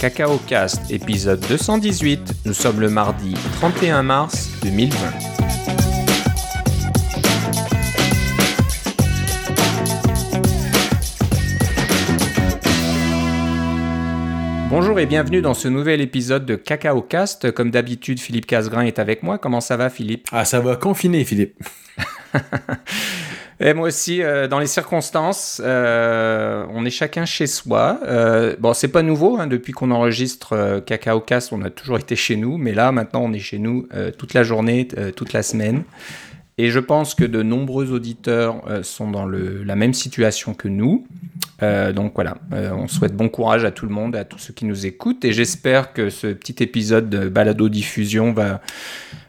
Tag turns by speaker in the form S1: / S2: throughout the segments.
S1: Cacao Cast, épisode 218. Nous sommes le mardi 31 mars 2020. Bonjour et bienvenue dans ce nouvel épisode de Cacao Cast. Comme d'habitude, Philippe Casgrain est avec moi. Comment ça va, Philippe?
S2: Ah, ça va confiner, Philippe.
S1: Et moi aussi, euh, dans les circonstances, euh, on est chacun chez soi. Euh, bon, c'est pas nouveau, hein, depuis qu'on enregistre euh, Cacao Cast, on a toujours été chez nous, mais là, maintenant, on est chez nous toute la journée, toute la semaine. Et je pense que de nombreux auditeurs sont dans la même situation que nous. Donc voilà, on souhaite bon courage à tout le monde, à tous ceux qui nous écoutent, et j'espère que ce petit épisode de balado diffusion va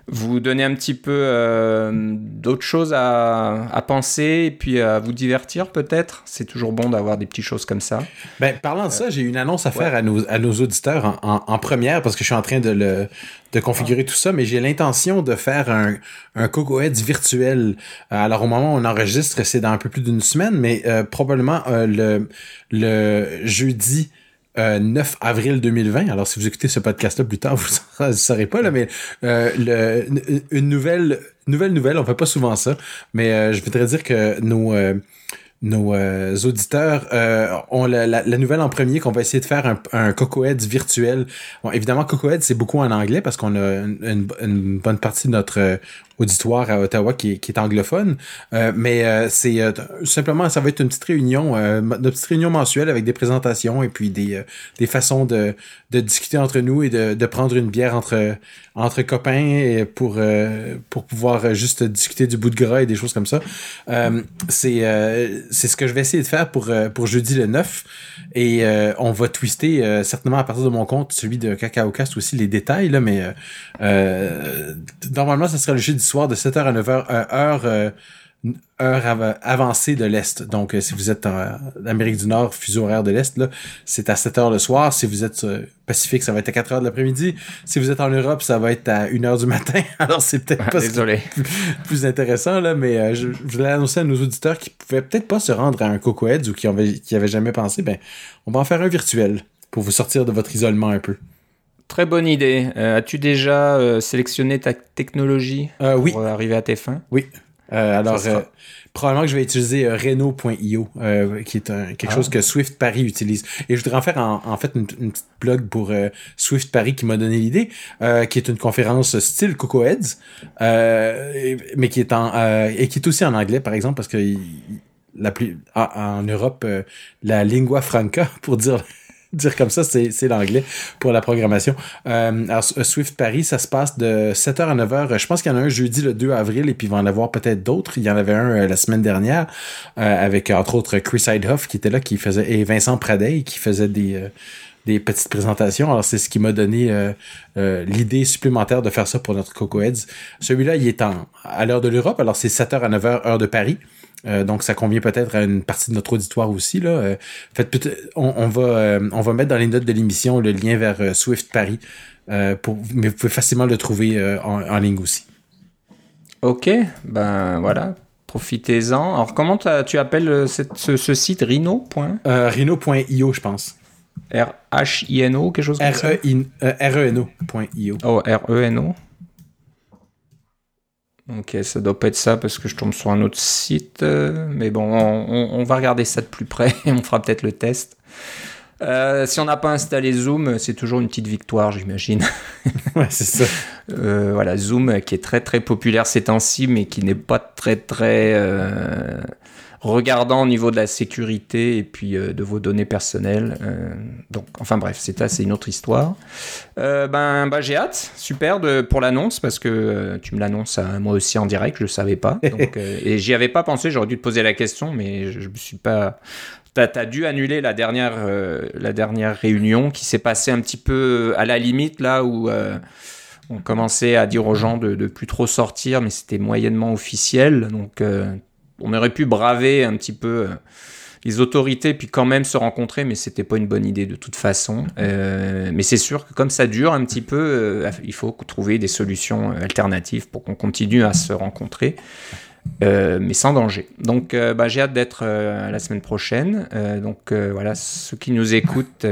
S1: vous donner un petit peu euh, d'autres choses à, à, penser et puis à vous divertir peut-être? C'est toujours bon d'avoir des petites choses comme ça.
S2: Ben, parlant de ça, j'ai une annonce à faire ouais. à, nos, à nos auditeurs en, en, en, première parce que je suis en train de, le, de configurer ah. tout ça, mais j'ai l'intention de faire un, un Coco Heads virtuel. Alors au moment où on enregistre, c'est dans un peu plus d'une semaine, mais euh, probablement euh, le, le jeudi euh, 9 avril 2020. Alors, si vous écoutez ce podcast-là plus tard, vous ne saurez pas, là, mais euh, une nouvelle, nouvelle nouvelle, on fait pas souvent ça, mais euh, je voudrais dire que nos, euh, nos euh, auditeurs ont la, la, la, nouvelle en premier qu'on va essayer de faire un, un Cocoheads virtuel. Bon, évidemment, Cocoheads, c'est beaucoup en anglais parce qu'on a une, une, bonne partie de notre auditoire à Ottawa qui qui est anglophone. Euh, mais euh, c'est euh, simplement, ça va être une petite réunion, euh, une petite réunion mensuelle avec des présentations et puis des, euh, des façons de, de discuter entre nous et de, de prendre une bière entre, entre copains pour, euh, pour pouvoir juste discuter du bout de gras et des choses comme ça. c'est c'est ce que je vais essayer de faire pour, pour jeudi le 9. Et on va twister certainement à partir de mon compte, celui de Cacao Cast aussi, les détails, là, mais normalement, ça sera le jeudi soir de 7h à 9h, euh, heure, euh, heure av avancée de l'Est. Donc, euh, si vous êtes en Amérique du Nord, fuseau horaire de l'Est, là, c'est à 7h le soir. Si vous êtes euh, Pacifique, ça va être à 4h de l'après-midi. Si vous êtes en Europe, ça va être à 1h du matin. Alors, c'est peut-être pas
S1: Désolé.
S2: Plus, plus, intéressant, là, mais euh, je, je voulais annoncer à nos auditeurs qui pouvaient peut-être pas se rendre à un Coco Heads ou qui avaient, qui avaient jamais pensé, ben, on va en faire un virtuel pour vous sortir de votre isolement un peu.
S1: Très bonne idée. Euh, As-tu déjà sélectionné ta technologie
S2: oui.
S1: pour arriver à tes fins?
S2: Oui. Alors, sera... probablement que je vais utiliser Renault.io, qui est un, quelque ah. chose que Swift Paris utilise. Et je voudrais en faire en, en fait une, une, petite blog pour Swift Paris qui m'a donné l'idée, qui est une conférence style Coco Heads, mais qui est en et qui est aussi en anglais, par exemple, parce que la plus en Europe, la lingua franca, pour dire dire comme ça, c'est l'anglais pour la programmation. Euh, alors, Swift Paris, ça se passe de 7h à 9h. Je pense qu'il y en a un jeudi le 2 avril et puis il va en avoir peut-être d'autres. Il y en avait un euh, la semaine dernière euh, avec entre autres Chris Heidhoff qui était là, qui faisait et Vincent Pradey qui faisait des euh, des petites présentations. Alors, c'est ce qui m'a donné euh, l'idée supplémentaire de faire ça pour notre Coco Heads. Celui-là, il est en, à l'heure de l'Europe. Alors, c'est 7h à 9h, heure de Paris. Euh, donc, ça convient peut-être à une partie de notre auditoire aussi. Là. Euh, fait, on, on, va, euh, on va mettre dans les notes de l'émission le lien vers euh, Swift Paris. pour, mais vous pouvez facilement le trouver en, en, ligne aussi.
S1: Ok, ben voilà. Profitez-en. Alors, comment tu appelles cette, ce, ce, site? Rhino.
S2: Rhino.io, je pense.
S1: R-H-I-N-O, quelque chose comme ça?
S2: R-E-N-O.io.
S1: Oh, R-E-N-O. Ok, ça doit pas être ça parce que je tombe sur un autre site. Euh, mais bon, on, on, va regarder ça de plus près et on fera peut-être le test. Euh, si on n'a pas installé Zoom, c'est toujours une petite victoire, j'imagine.
S2: ouais, c'est ça.
S1: Euh, voilà, Zoom qui est très très populaire ces temps-ci, mais qui n'est pas très très euh, regardant au niveau de la sécurité et puis euh, de vos données personnelles. Euh, donc, enfin bref, c'est ça, c'est une autre histoire. Euh, ben, ben j'ai hâte, super de, pour l'annonce parce que euh, tu me l'annonces moi aussi en direct, je le savais pas. Donc, euh, et j'y avais pas pensé, j'aurais dû te poser la question, mais je, je me suis pas. T'as as dû annuler la dernière, la dernière réunion qui s'est passée un petit peu à la limite là où on commençait à dire aux gens de, de plus trop sortir, mais c'était moyennement officiel. Donc, euh, on aurait pu braver un petit peu euh, les autorités puis quand même se rencontrer, mais c'était pas une bonne idée de toute façon. Euh, mais c'est sûr que comme ça dure un petit peu, euh, il faut trouver des solutions alternatives pour qu'on continue à se rencontrer. Mais sans danger. Donc, bah, j'ai hâte d'être la semaine prochaine. donc, voilà, ceux qui nous écoutent,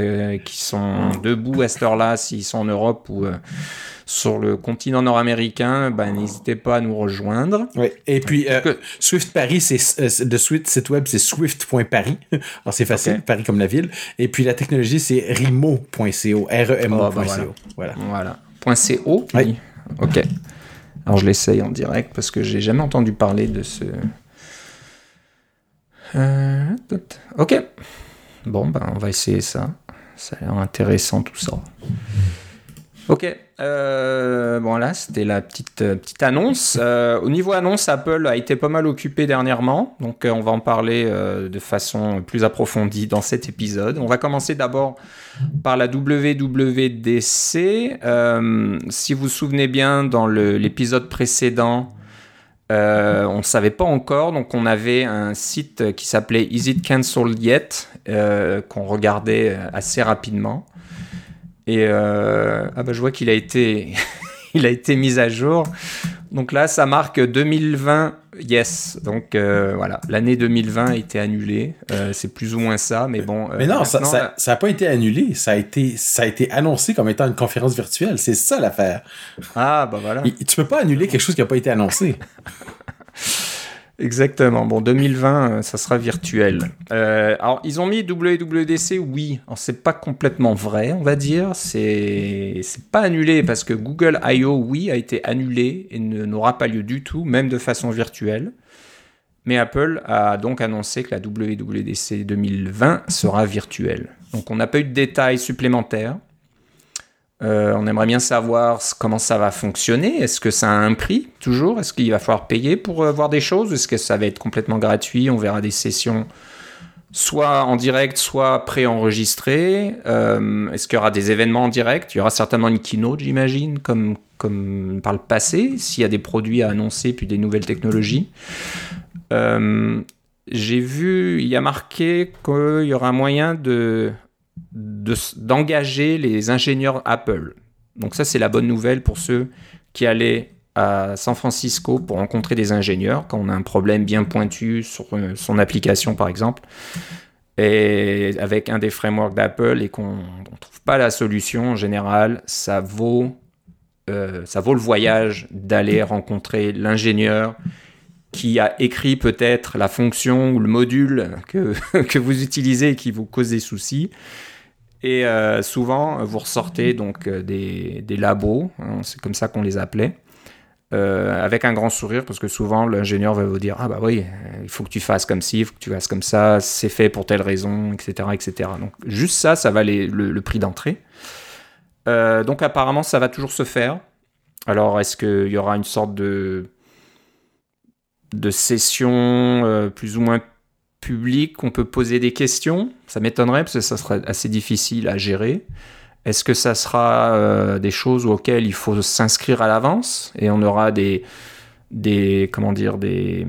S1: qui sont debout à cette heure-là, s'ils sont en Europe ou sur le continent nord-américain, ben, n'hésitez pas à nous rejoindre.
S2: Oui. Et puis, euh, Swift Paris, c'est euh, le site web, c'est swift.paris. Alors, c'est facile, Paris comme la ville. Et puis, la technologie, c'est remo.co, R-E-M-O.co.
S1: Oh, ben voilà. voilà. .co Oui. OK. Alors, je l'essaye en direct parce que j'ai jamais entendu parler de ce... Euh, ok. Bon, ben, on va essayer ça. Ça a l'air intéressant tout ça. Ok, euh, bon là c'était la petite, euh, petite annonce. Euh, au niveau annonce, Apple a été pas mal occupé dernièrement, donc on va en parler de façon plus approfondie dans cet épisode. On va commencer d'abord par la WWDC. si vous vous souvenez bien, dans l'épisode précédent, on ne savait pas encore, donc on avait un site qui s'appelait Is It Cancelled Yet, qu'on regardait assez rapidement. Et euh, ah bah, je vois qu'il a été, il a été mis à jour. Donc là, ça marque 2020, yes. Donc euh, voilà, l'année 2020 a été annulée. Euh, c'est plus ou moins ça, mais bon.
S2: mais non, ça n'a ça, pas été annulé. Ça a été, ça a été annoncé comme étant une conférence virtuelle. C'est ça l'affaire.
S1: Ah bah voilà.
S2: tu peux pas annuler quelque chose qui n'a pas été annoncé.
S1: Exactement. Bon, 2020, euh, ça sera virtuel. Euh, alors, ils ont mis WWDC, oui. C'est pas complètement vrai, on va dire. C'est pas annulé parce que Google I.O., oui, a été annulé et n'aura pas lieu du tout, même de façon virtuelle. Mais Apple a donc annoncé que la WWDC 2020 sera virtuelle. Donc, on n'a pas eu de détails supplémentaires. Euh, on aimerait bien savoir comment ça va fonctionner. Est-ce que ça a un prix toujours? Est-ce qu'il va falloir payer pour euh, voir des choses? Est-ce que ça va être complètement gratuit? On verra des sessions soit en direct, soit préenregistrées. Euh, Est-ce qu'il y aura des événements en direct? Il y aura certainement une keynote, j'imagine, comme, comme par le passé, s'il y a des produits à annoncer, puis des nouvelles technologies. Euh, j'ai vu, il y a marqué qu'il y aura un moyen de d'engager les ingénieurs Apple. Donc ça, c'est la bonne nouvelle pour ceux qui allaient à San Francisco pour rencontrer des ingénieurs quand on a un problème bien pointu sur euh, son application, par exemple, et avec un des frameworks d'Apple et qu'on ne trouve pas la solution en général, ça vaut, euh, ça vaut le voyage d'aller rencontrer l'ingénieur qui a écrit peut-être la fonction ou le module que, que vous utilisez et qui vous cause des soucis. Et euh, souvent, vous ressortez donc euh, des, labos, hein, c'est comme ça qu'on les appelait, euh, avec un grand sourire, parce que souvent l'ingénieur va vous dire Ah bah oui, il faut que tu fasses comme ci, il faut que tu fasses comme ça, c'est fait pour telle raison, etc. etc. Donc juste ça, ça valait le, le prix d'entrée. donc apparemment, ça va toujours se faire. Alors est-ce qu'il y aura une sorte de, de session plus ou moins public, on peut poser des questions. Ça m'étonnerait parce que ça serait assez difficile à gérer. Est-ce que ça sera euh, des choses auxquelles il faut s'inscrire à l'avance? Et on aura des, des comment dire des,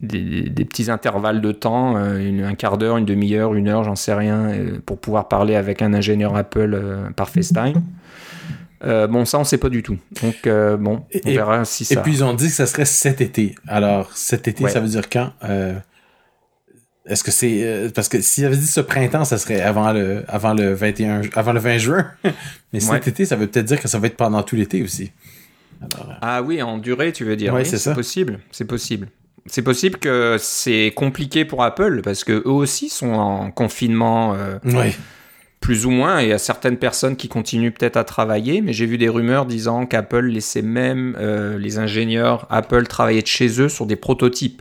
S1: des, petits intervalles de temps, euh, un quart d'heure, une demi-heure, une heure, j'en sais rien, euh, pour pouvoir parler avec un ingénieur Apple par FaceTime. bon, ça, on ne sait pas du tout. Donc, bon, on verra si ça.
S2: Et puis, ils ont dit que ça serait cet été. Alors, cet été, ça veut dire quand est-ce que c'est euh, parce que s'il avait dit ce printemps, ça serait avant le avant le 21 avant le 20 juin. Mais cet été, ça veut peut-être dire que ça va être pendant tout l'été aussi.
S1: Euh, ah oui, en durée, tu veux dire. oui, c'est possible. C'est possible. C'est possible que c'est compliqué pour Apple parce que eux aussi sont en confinement. Euh, plus ou moins, et il y a certaines personnes qui continuent peut-être à travailler, mais j'ai vu des rumeurs disant qu'Apple laissait même les ingénieurs Apple travailler de chez eux sur des prototypes.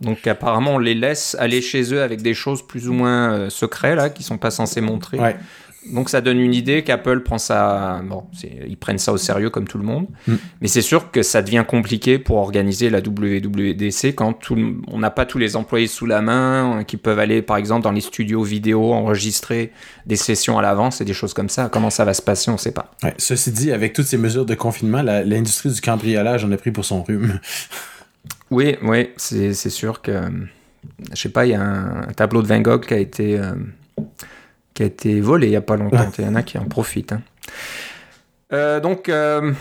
S1: Donc apparemment, on les laisse aller chez eux avec des choses plus ou moins euh, secrètes là, qui sont pas censés montrer. Donc ça donne une idée qu'Apple prend ça, bon, ils prennent ça au sérieux comme tout le monde, mm. mais c'est sûr que ça devient compliqué pour organiser la WWDC quand on n'a pas tous les employés sous la main euh, qui peuvent aller par exemple dans les studios vidéo enregistrer des sessions à l'avance et des choses comme ça. Comment ça va se passer, on ne sait pas.
S2: Ceci dit, avec toutes ces mesures de confinement, l'industrie du cambriolage en a pris pour son rhume.
S1: Oui, oui, c'est sûr que. Je sais pas, il y a un, tableau de Van Gogh qui a été, euh, qui a été volé il n'y a pas longtemps. Il y en a qui en profitent. Hein. Euh, donc, euh,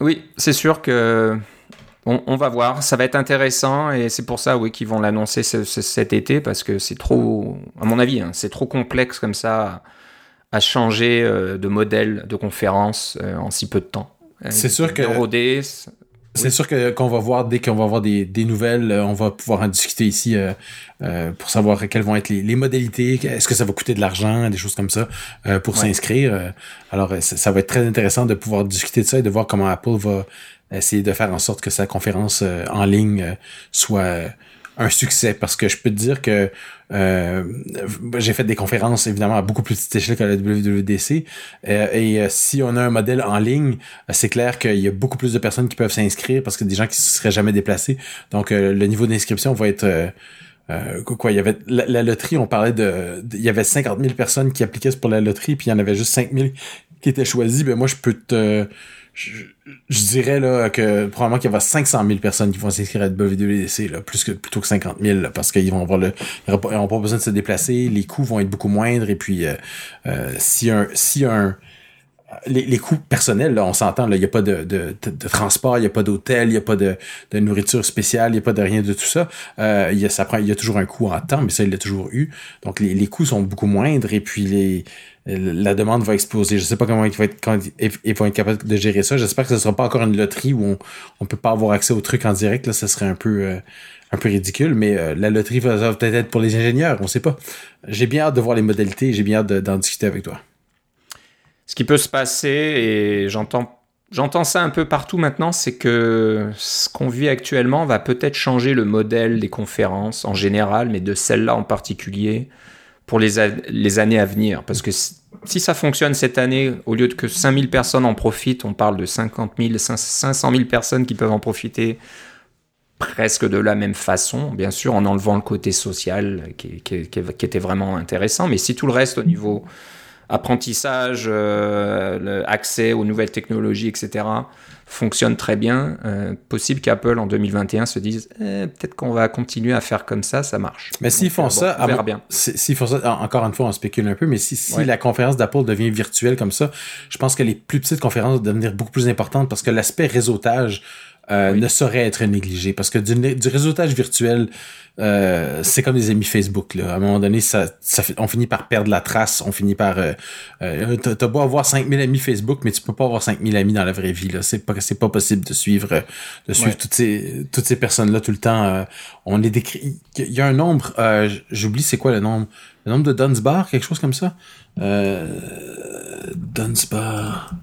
S1: oui, c'est sûr que on, va voir, ça va être intéressant et c'est pour ça oui qu'ils vont l'annoncer cet été parce que c'est trop, à mon avis, hein, c'est trop complexe comme ça à, changer euh, de modèle de conférence euh, en si peu de temps.
S2: C'est sûr que c'est sûr que qu'on va voir dès qu'on va avoir des, des, nouvelles, euh, on va pouvoir en discuter ici pour savoir quelles vont être les, modalités, est-ce que ça va coûter de l'argent, des choses comme ça pour s'inscrire. alors ça, ça, va être très intéressant de pouvoir discuter de ça et de voir comment Apple va essayer de faire en sorte que sa conférence euh, en ligne euh, soit euh, un succès. Parce que je peux te dire que j'ai fait des conférences évidemment à beaucoup plus petite échelle que la WWDC et si on a un modèle en ligne c'est clair qu'il y a beaucoup plus de personnes qui peuvent s'inscrire parce que des gens qui se seraient jamais déplacés donc le niveau d'inscription va être quoi, il y avait la, loterie, on parlait de, il y avait 50 000 personnes qui appliquaient pour la loterie, puis il y en avait juste 5 000 qui étaient choisis. Ben moi, je peux te, je, dirais là que probablement qu'il y aura 500 000 personnes qui vont s'inscrire à WWDC là, plus que plutôt que 50 000 parce qu'ils vont avoir le ils n'auront pas besoin de se déplacer, les coûts vont être beaucoup moindres et puis euh, euh, si un si un les, les coûts personnels, là, on s'entend, il n'y a pas de, de, de, transport, il n'y a pas d'hôtel, il n'y a pas de, de nourriture spéciale, il n'y a pas de rien de tout ça. Euh, il, y a, ça prend, il y a toujours un coût en temps, mais ça, il l'a toujours eu. Donc, les, les coûts sont beaucoup moindres et puis les, la demande va exploser. Je sais pas comment ils vont être, ils vont être capables de gérer ça. J'espère que ce sera pas encore une loterie où on, on peut pas avoir accès au truc en direct. Là, ça serait un peu, euh, un peu ridicule. Mais euh, la loterie va, peut-être être pour les ingénieurs. On sait pas. J'ai bien hâte de voir les modalités. J'ai bien hâte d'en discuter avec toi.
S1: Ce qui peut se passer, et j'entends J'entends ça un peu partout maintenant, c'est que ce qu'on vit actuellement va peut-être changer le modèle des conférences en général, mais de celle-là en particulier pour les, les années à venir. Parce que si ça fonctionne cette année, au lieu de que 5000 personnes en profitent, on parle de 50 000, 500 000 personnes qui peuvent en profiter presque de la même façon, bien sûr, en enlevant le côté social qui, qui, qui était vraiment intéressant. Mais si tout le reste au niveau apprentissage, euh, accès aux nouvelles technologies, etc., fonctionne très bien, euh, possible qu'Apple en 2021 se dise eh, peut-être qu'on va continuer à faire comme ça, ça marche.
S2: Mais s'ils font, ça, on verra bien. S'ils font ça, encore une fois, on spécule un peu, mais si, si la conférence d'Apple devient virtuelle comme ça, je pense que les plus petites conférences vont devenir beaucoup plus importantes parce que l'aspect réseautage euh, ne saurait être négligé parce que du, du réseautage virtuel, euh, c'est comme des amis Facebook. Là. À un moment donné, ça, ça on finit par perdre la trace, on finit par... Euh, euh T'as beau avoir 5000 amis Facebook, mais tu peux pas avoir 5000 amis dans la vraie vie. C'est pas pas possible de suivre de suivre toutes ces toutes ces personnes-là tout le temps. On est décrit. Il y a un nombre, j'oublie c'est quoi le nombre. Le nombre de Dunsbar, quelque chose comme ça? Dunsbar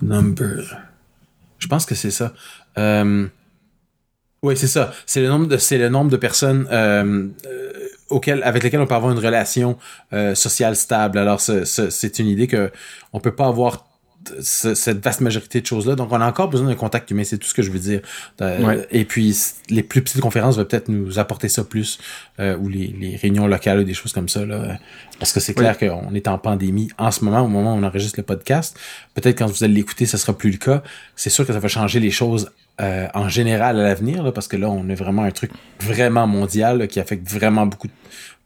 S2: number. Je pense que c'est ça. Euh, oui, c'est ça. C'est le nombre de c'est le nombre de personnes euh, euh, auxquelles avec lesquelles on peut avoir une relation sociale stable. Alors c'est une idée que on peut pas avoir cette vaste majorité de choses-là. Donc, on a encore besoin d'un contact humain, c'est tout ce que je veux dire. Et puis, les plus petites conférences vont peut-être nous apporter ça plus, ou les, les, réunions locales ou des choses comme ça. Là. Parce que c'est clair qu'on est en pandémie en ce moment, au moment où on enregistre le podcast. Peut-être quand vous allez l'écouter, ça sera plus le cas. C'est sûr que ça va changer les choses euh, en général à l'avenir, parce que là, on est vraiment un truc vraiment mondial qui affecte vraiment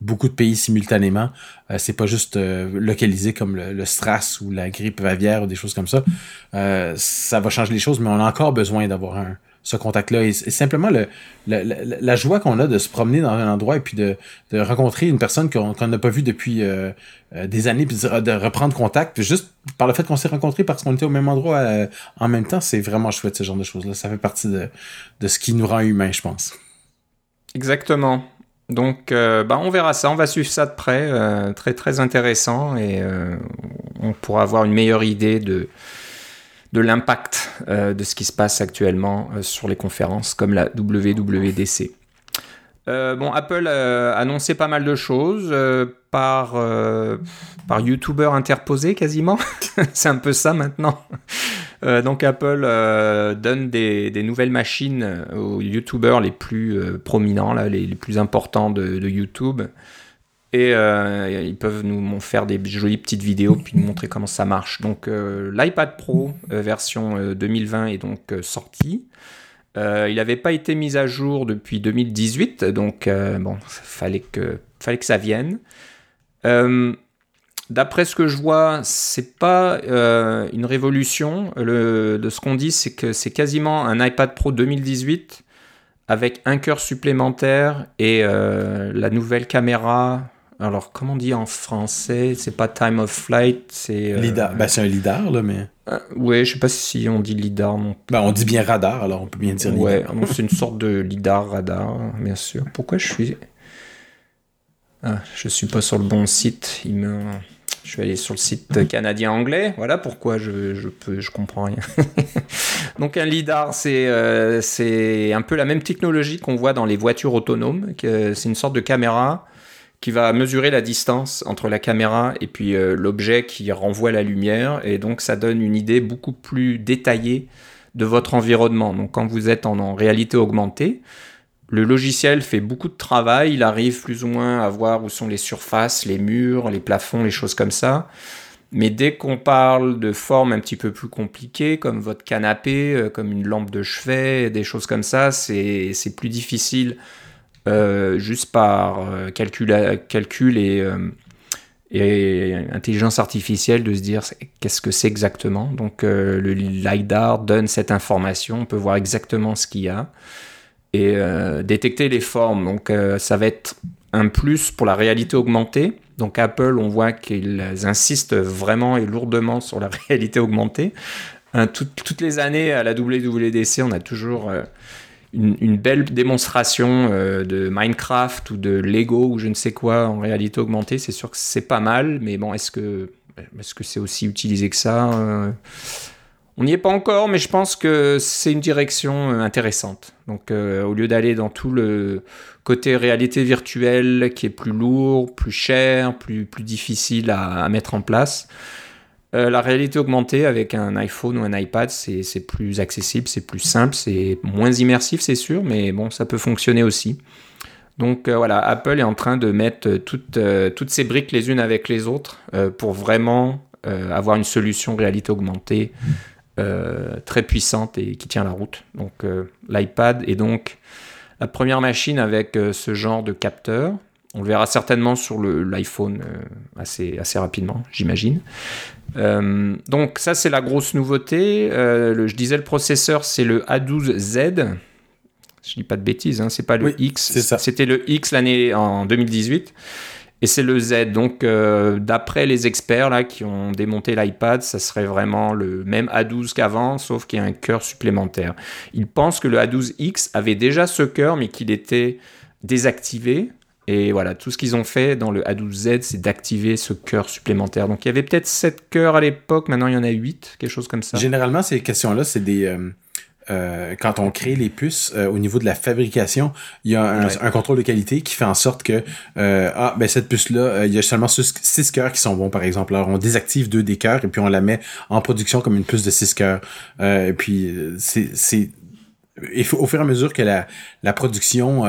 S2: beaucoup de pays simultanément. Euh, c'est pas juste euh, localisé comme le, le, ou la grippe aviaire ou des choses comme ça. Ça va changer les choses, mais on a encore besoin d'avoir un ce contact-là. Et, simplement le, la joie qu'on a de se promener dans un endroit et puis de, rencontrer une personne qu'on n'a pas vue depuis des années, puis de, reprendre contact, juste par le fait qu'on s'est rencontrés parce qu'on était au même endroit en même temps, c'est vraiment chouette ce genre de choses-là. Ça fait partie de, ce qui nous rend humains, je pense.
S1: Exactement. Donc, euh, bah, on verra ça, on va suivre ça de près, euh, très très intéressant, et euh, on pourra avoir une meilleure idée de, de l'impact de ce qui se passe actuellement sur les conférences comme la WWDC. bon, Apple a annoncé pas mal de choses par, par YouTuber interposé quasiment. C'est un peu ça maintenant. Euh, donc Apple euh, donne des, nouvelles machines euh, aux YouTubers les plus prominents, là, les, plus importants de, YouTube. Et ils peuvent nous faire des jolies petites vidéos puis nous montrer comment ça marche. Donc l'iPad Pro version 2020 est donc sorti. il n'avait pas été mis à jour depuis 2018, donc bon, fallait que fallait que ça vienne. D'après ce que je vois, c'est pas euh, une révolution. De ce qu'on dit, c'est que c'est quasiment un iPad Pro 2018 avec un cœur supplémentaire et euh, la nouvelle caméra. Alors, comment on dit en français? C'est pas time of flight, c'est. euh,
S2: LIDAR. Ben, c'est un lidar, là, mais.
S1: euh, ouais, je sais pas si on dit lidar non
S2: Ben, on dit bien radar, alors on peut bien dire lidar.
S1: Ouais, c'est une sorte de lidar radar, bien sûr. Pourquoi je suis. Ah, je suis pas sur le bon site. Il me... Je suis allé sur le site canadien-anglais. Voilà pourquoi je, je, peux, je comprends rien. Donc, un lidar, c'est euh, c'est un peu la même technologie qu'on voit dans les voitures autonomes. C'est une sorte de caméra qui va mesurer la distance entre la caméra et puis euh, l'objet qui renvoie la lumière. Et donc, ça donne une idée beaucoup plus détaillée de votre environnement. Donc quand vous êtes en, en, réalité augmentée, le logiciel fait beaucoup de travail, il arrive plus ou moins à voir où sont les surfaces, les murs, les plafonds, les choses comme ça. Mais dès qu'on parle de formes un petit peu plus compliquées, comme votre canapé, euh, comme une lampe de chevet, des choses comme ça, c'est plus difficile euh, juste par euh, calcul, calcul et, euh, et intelligence artificielle de se dire qu'est-ce que c'est exactement. Donc le LiDAR donne cette information, on peut voir exactement ce qu'il y a et détecter les formes. Donc ça va être un plus pour la réalité augmentée. Donc Apple, on voit qu'ils insistent vraiment et lourdement sur la réalité augmentée. Tout, toutes les années à la WWDC, on a toujours une, belle démonstration euh, de Minecraft ou de Lego ou je ne sais quoi en réalité augmentée. C'est sûr que c'est pas mal, mais bon, est-ce que est-ce c'est aussi utilisé que ça euh, On n'y est pas encore, mais je pense que c'est une direction euh, intéressante. Donc, au lieu d'aller dans tout le côté réalité virtuelle qui est plus lourd, plus cher, plus, plus difficile à mettre en place, euh, la réalité augmentée avec un iPhone ou un iPad, c'est plus accessible, c'est plus simple, c'est moins immersif, c'est sûr, mais bon, ça peut fonctionner aussi. Donc euh, voilà, Apple est en train de mettre toutes, euh, ces briques les unes avec les autres pour vraiment avoir une solution réalité augmentée très puissante et qui tient la route. Donc l'iPad est donc la première machine avec ce genre de capteur. On le verra certainement sur l'iPhone assez rapidement, j'imagine. Euh, donc ça c'est la grosse nouveauté. Euh, le, je disais le processeur c'est le A12Z. Je dis pas de bêtises, hein, c'est pas le
S2: oui,
S1: X. C'était le X l'année en 2018 et c'est le Z. Donc euh, d'après les experts là qui ont démonté l'iPad, ça serait vraiment le même A12 qu'avant, sauf qu'il y a un cœur supplémentaire. Ils pensent que le A12X avait déjà ce cœur, mais qu'il était désactivé et voilà, tout ce qu'ils ont fait dans le A12Z, c'est d'activer ce cœur supplémentaire. Donc il y avait peut-être 7 cœurs à l'époque, maintenant il y en a 8, quelque chose comme ça.
S2: Généralement, ces questions-là, c'est des... Euh, euh, quand on crée les puces, euh, au niveau de la fabrication, il y a un, ouais. un, contrôle de qualité qui fait en sorte que euh, ah ben cette puce-là, il y a seulement 6 cœurs qui sont bons, par exemple. Alors on désactive deux des cœurs et puis on la met en production comme une puce de 6 cœurs. et puis c'est... Au fur et à mesure que la, la production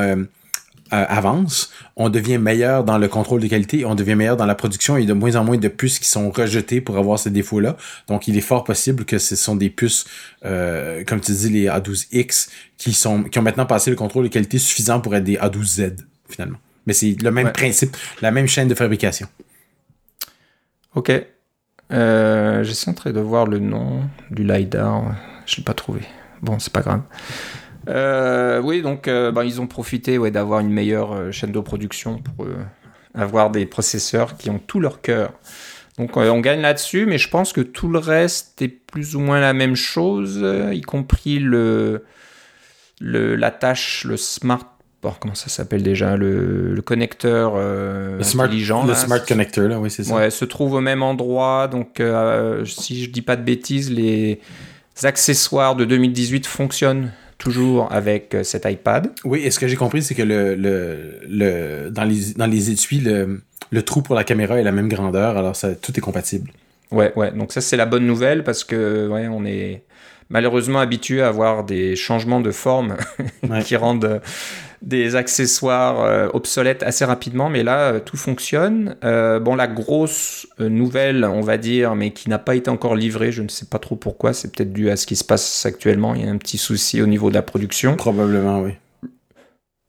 S2: euh, avance, on devient meilleur dans le contrôle de qualité, on devient meilleur dans la production et de moins en moins de puces qui sont rejetées pour avoir ces défauts-là. Donc, il est fort possible que ce sont des puces, euh, comme tu dis, les A12X, qui sont qui ont maintenant passé le contrôle de qualité suffisant pour être des A12Z, finalement. Mais c'est le même ouais. principe, la même chaîne de fabrication.
S1: Ok. Euh, J'essaie de voir le nom du LiDAR. Je l'ai pas trouvé. Bon, c'est pas grave. Euh, oui, donc euh, bah, ils ont profité ouais, d'avoir une meilleure euh, chaîne de production pour avoir des processeurs qui ont tout leur cœur. Donc on gagne là-dessus, mais je pense que tout le reste est plus ou moins la même chose, y compris le, le la tâche, le smart Oh, comment ça s'appelle déjà le, le connecteur
S2: le smart,
S1: intelligent
S2: le
S1: là,
S2: smart connector là oui c'est ça
S1: ouais se trouve au même endroit donc si je dis pas de bêtises les accessoires de 2018 fonctionnent toujours avec euh, cet iPad.
S2: Oui, et ce que j'ai compris, c'est que le, le, le, dans, les, dans les étuis, le, le trou pour la caméra est la même grandeur, alors ça, tout est compatible.
S1: Ouais, ouais. Donc ça, c'est la bonne nouvelle parce que ouais, on est malheureusement habitué à avoir des changements de forme ouais. qui rendent des accessoires euh, obsolètes assez rapidement, mais là, euh, tout fonctionne. Euh, bon, la grosse nouvelle, on va dire, mais qui n'a pas été encore livrée, je ne sais pas trop pourquoi, c'est peut-être dû à ce qui se passe actuellement, il y a un petit souci au niveau de la production.
S2: Probablement, oui.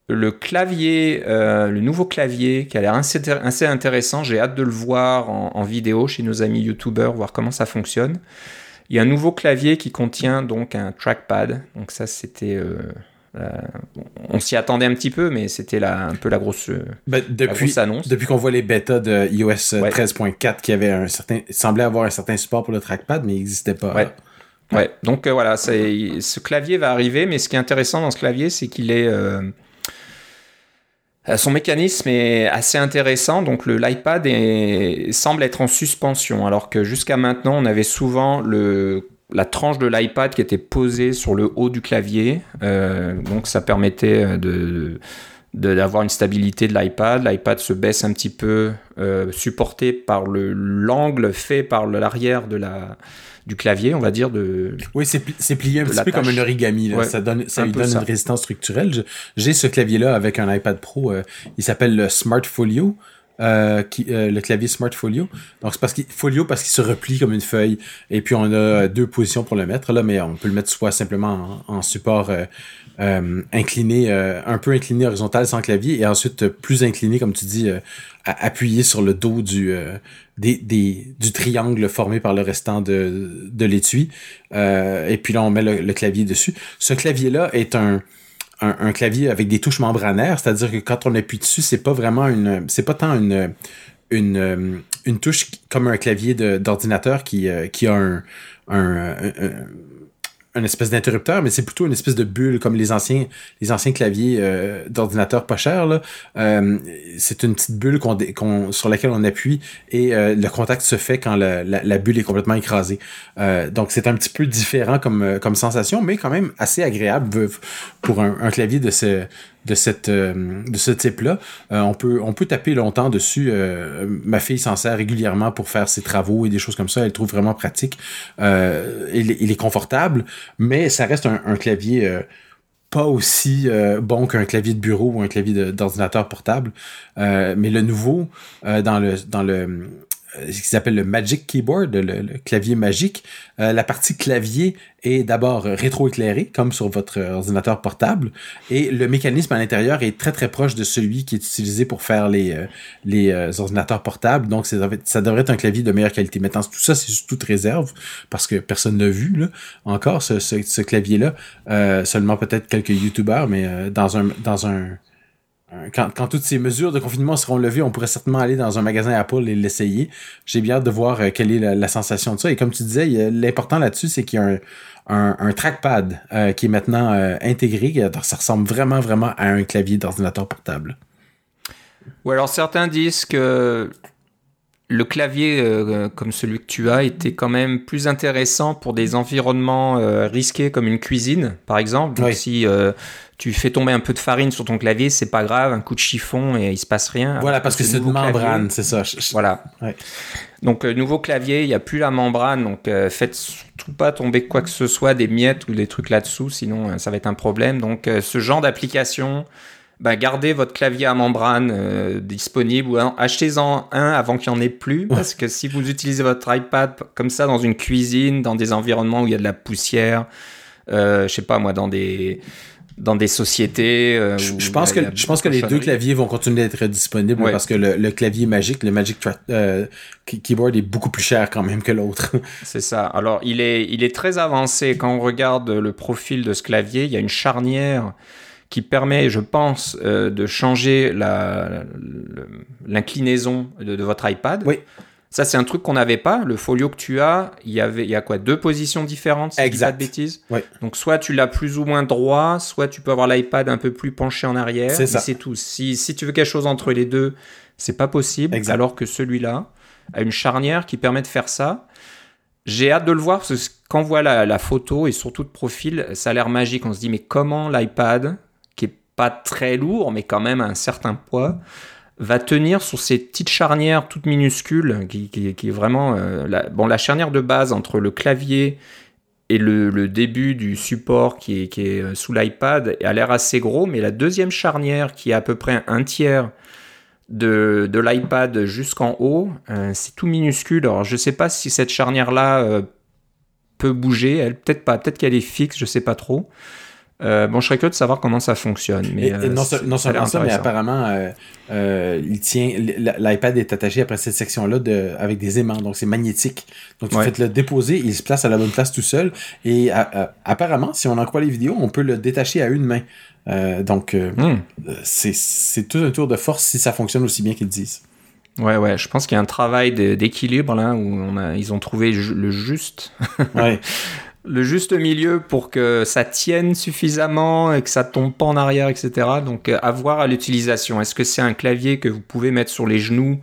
S1: le clavier, le nouveau clavier qui a l'air assez, intéressant. J'ai hâte de le voir en, vidéo chez nos amis youtubeurs, voir comment ça fonctionne. Il y a un nouveau clavier qui contient donc un trackpad. Donc ça, c'était euh, on s'y attendait un petit peu, mais c'était un peu la grosse,
S2: ben, depuis, annonce. Depuis qu'on voit les bêtas de iOS 13.4 qui avait un certain, semblait avoir un certain support pour le trackpad, mais il n'existait pas.
S1: Ouais. Donc euh, voilà, ce clavier va arriver, mais ce qui est intéressant dans ce clavier, c'est qu'il est, euh, son mécanisme est assez intéressant. Donc le l'iPad semble être en suspension, alors que jusqu'à maintenant, on avait souvent le la tranche de l'iPad qui était posée sur le haut du clavier. Euh, donc ça permettait euh, de d'avoir une stabilité de l'iPad. L'iPad se baisse un petit peu, euh, supporté par l'angle fait par l'arrière de la du clavier, on va dire. De,
S2: oui, c'est plié un petit peu comme un origami. ça donne, ça lui donne une résistance structurelle. J'ai ce clavier-là avec un iPad Pro. il s'appelle le Smart Folio. Euh, euh, le clavier Smart Folio. Donc c'est parce qu'il Folio parce qu'il se replie comme une feuille et puis on a deux positions pour le mettre là, mais on peut le mettre soit simplement en, support euh, incliné, un peu incliné horizontal sans clavier et ensuite plus incliné comme tu dis, appuyé sur le dos du des, des, du triangle formé par le restant de, de l'étui. et puis là on met le clavier dessus. Ce clavier là est un un, clavier avec des touches membranaires, c'est-à-dire que quand on appuie dessus, c'est pas vraiment une, c'est pas tant une, une, une touche comme un clavier d'ordinateur qui, euh, qui a un, un, une espèce d'interrupteur, mais c'est plutôt une espèce de bulle comme les anciens, claviers euh, d'ordinateur pas cher. Euh, c'est une petite bulle sur laquelle on appuie et euh, le contact se fait quand la, bulle est complètement écrasée. donc c'est un petit peu différent comme, sensation, mais quand même assez agréable pour un clavier de ce, euh, de ce type-là. Euh, on peut taper longtemps dessus. Euh, ma fille s'en sert régulièrement pour faire ses travaux et des choses comme ça. Elle trouve vraiment pratique. Il, est confortable, mais ça reste un, clavier pas aussi bon qu'un clavier de bureau ou un clavier d'ordinateur portable. mais le nouveau dans le dans le ce qui s'appelle le Magic Keyboard, le, clavier magique. Euh, la partie clavier est d'abord rétroéclairée, comme sur votre ordinateur portable, et le mécanisme à l'intérieur est très très proche de celui qui est utilisé pour faire les, euh, les ordinateurs portables. Donc ça devrait, être un clavier de meilleure qualité. Maintenant, tout ça, c'est sous toute réserve, parce que personne n'a vu là, encore ce, ce, ce clavier-là. seulement peut-être quelques YouTubers, mais dans un dans un euh, quand, quand, toutes ces mesures de confinement seront levées, on pourrait certainement aller dans un magasin Apple et l'essayer. J'ai bien hâte de voir euh, quelle est la, sensation de ça. Et comme tu disais, l'important là-dessus, c'est qu'il y a un, un, un trackpad euh, qui est maintenant intégré. ça ressemble vraiment, vraiment à un clavier d'ordinateur portable.
S1: Ou alors certains disent que le clavier comme celui que tu as était quand même plus intéressant pour des environnements risqués comme une cuisine, par exemple. Donc si tu fais tomber un peu de farine sur ton clavier, c'est pas grave, un coup de chiffon et il se passe rien.
S2: Voilà, parce que c'est une membrane, c'est ça.
S1: Voilà. Donc, euh, nouveau clavier, il n'y a plus la membrane, donc euh, faites surtout pas tomber quoi que ce soit, des miettes ou des trucs là-dessous, sinon euh, ça va être un problème. Donc, ce genre d'application, bah, gardez votre clavier à membrane disponible ou achetez-en un avant qu'il n'y en ait plus, parce que si vous utilisez votre iPad comme ça dans une cuisine, dans des environnements où il y a de la poussière, je sais pas moi, dans des dans des sociétés.
S2: Euh, je, pense que, je pense que les deux claviers vont continuer d'être disponibles parce que le, clavier magique, le Magic euh, Keyboard est beaucoup plus cher quand même que l'autre.
S1: C'est ça. Alors, il est, il est très avancé. Quand on regarde le profil de ce clavier, il y a une charnière qui permet, je pense, euh, de changer l'inclinaison de, de, votre iPad.
S2: Oui.
S1: Ça, c'est un truc qu'on n'avait pas. Le folio que tu as, il y avait, il y a quoi, deux positions différentes, si exact. pas de bêtises. Donc, soit tu l'as plus ou moins droit, soit tu peux avoir l'iPad un peu plus penché en arrière. C'est ça. C'est tout. Si, si tu veux quelque chose entre les deux, c'est pas possible. Alors que celui-là a une charnière qui permet de faire ça. J'ai hâte de le voir parce que quand on voit la, la photo et surtout de profil, ça a l'air magique. On se dit, mais comment l'iPad, pas très lourd, mais quand même un certain poids, va tenir sur ces petites charnières toutes minuscules, qui, est vraiment euh, la, bon, la charnière de base entre le clavier et le, début du support qui est, euh, sous l'iPad a l'air assez gros, mais la deuxième charnière qui est à peu près un tiers de, l'iPad jusqu'en haut, euh, c'est tout minuscule. Alors je sais pas si cette charnière-là peut bouger, elle peut-être pas, peut-être qu'elle est fixe, je sais pas trop. Euh, bon, je serais curieux de savoir comment ça fonctionne. Mais,
S2: et, non, seulement ça, mais apparemment, il tient, l'iPad est attaché après cette section-là de, avec des aimants, donc c'est magnétique. Donc tu fais le déposer, il se place à la bonne place tout seul. Et apparemment, si on en croit les vidéos, on peut le détacher à une main. donc hmm. c'est tout un tour de force si ça fonctionne aussi bien qu'ils disent.
S1: Ouais, ouais, je pense qu'il y a un travail d'équilibre là où on a, ils ont trouvé le juste.
S2: Ouais.
S1: le juste milieu pour que ça tienne suffisamment et que ça tombe pas en arrière, etc. Donc, euh, à voir à l'utilisation. Est-ce que c'est un clavier que vous pouvez mettre sur les genoux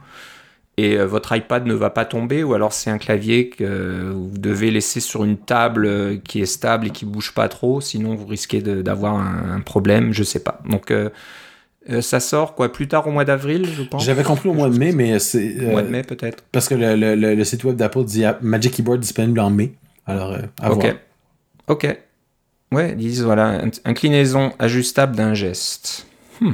S1: et euh, votre iPad ne va pas tomber, ou alors c'est un clavier que vous devez laisser sur une table euh, qui est stable et qui bouge pas trop, sinon vous risquez d'avoir un, problème, je sais pas. Donc ça sort quoi plus tard au mois d'avril, je pense.
S2: J'avais compris au mois de mai, mais c'est.
S1: au mois de mai peut-être.
S2: Parce que le, le, le, site web d'Apple dit Magic Keyboard disponible en mai. Alors, euh, à
S1: ok. Ok. Ouais, ils disent voilà, inclinaison ajustable d'un geste. Hmm.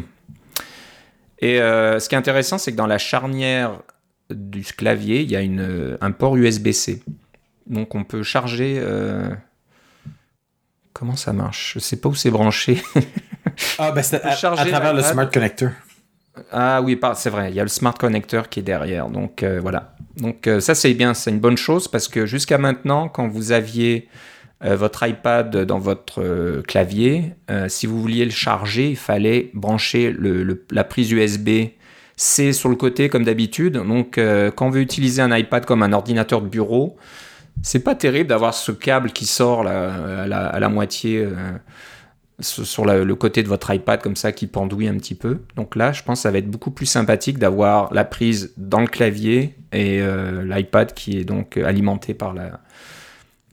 S1: Et euh, ce qui est intéressant, c'est que dans la charnière du clavier, il y a une, un port USB-C. Donc on peut charger. Euh, comment ça marche? Je sais pas où c'est branché.
S2: ah, ben c'est à, à, travers le Smart Connector.
S1: Ah oui, c'est vrai, il y a le smart connector qui est derrière. Donc euh, voilà. Donc euh, ça c'est bien, c'est une bonne chose parce que jusqu'à maintenant, quand vous aviez euh, votre iPad dans votre clavier, si vous vouliez le charger, il fallait brancher la prise USB C sur le côté comme d'habitude. Donc quand on veut utiliser un iPad comme un ordinateur de bureau, c'est pas terrible d'avoir ce câble qui sort à, la, moitié sur le côté de votre iPad comme ça qui pendouille un petit peu. Donc là, je pense que ça va être beaucoup plus sympathique d'avoir la prise dans le clavier et euh, l'iPad qui est donc alimenté par, la,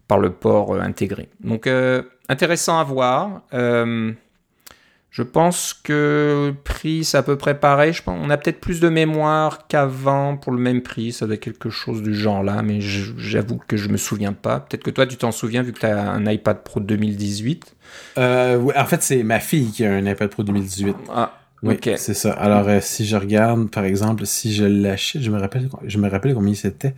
S1: par le port euh, intégré. Donc euh, intéressant à voir. je pense que prix, c'est à peu près pareil. On a peut-être plus de mémoire qu'avant pour le même prix. Ça doit être quelque chose du genre là, mais j'avoue que je me souviens pas. Peut-être que toi, tu t'en souviens vu que tu as un iPad Pro 2018.
S2: Euh, en fait, c'est ma fille qui a un iPad Pro 2018.
S1: Ah,
S2: oui, c'est ça. Alors, euh, si je regarde, par exemple, si je l'achète, je me rappelle, je me rappelle combien c'était.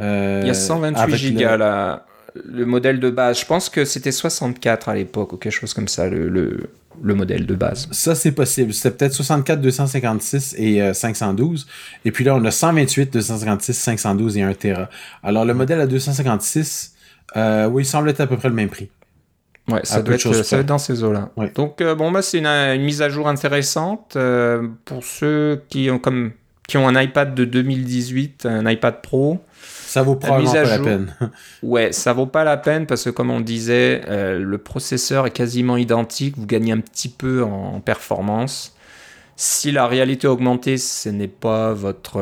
S1: Euh, Il y a 128 Go là. Le modèle de base, je pense que c'était 64 à l'époque ou quelque chose comme ça, le, le, modèle de base.
S2: Ça, c'est possible. C'était peut-être 64, 256 et 512. Et puis là, on a 128, 256, 512 et 1 Tera. Alors, le modèle à 256, oui, il semble être à peu près le même prix.
S1: Ouais, ça doit, être, dans ces eaux-là. Donc, euh, bon, bah, c'est une, mise à jour intéressante euh, pour ceux qui ont, comme, qui ont un iPad de 2018, un iPad Pro.
S2: Ça vaut probablement pas la peine.
S1: ouais, ça vaut pas la peine parce que, comme on disait, euh, le processeur est quasiment identique. Vous gagnez un petit peu en, performance. Si la réalité augmentée, ce n'est pas votre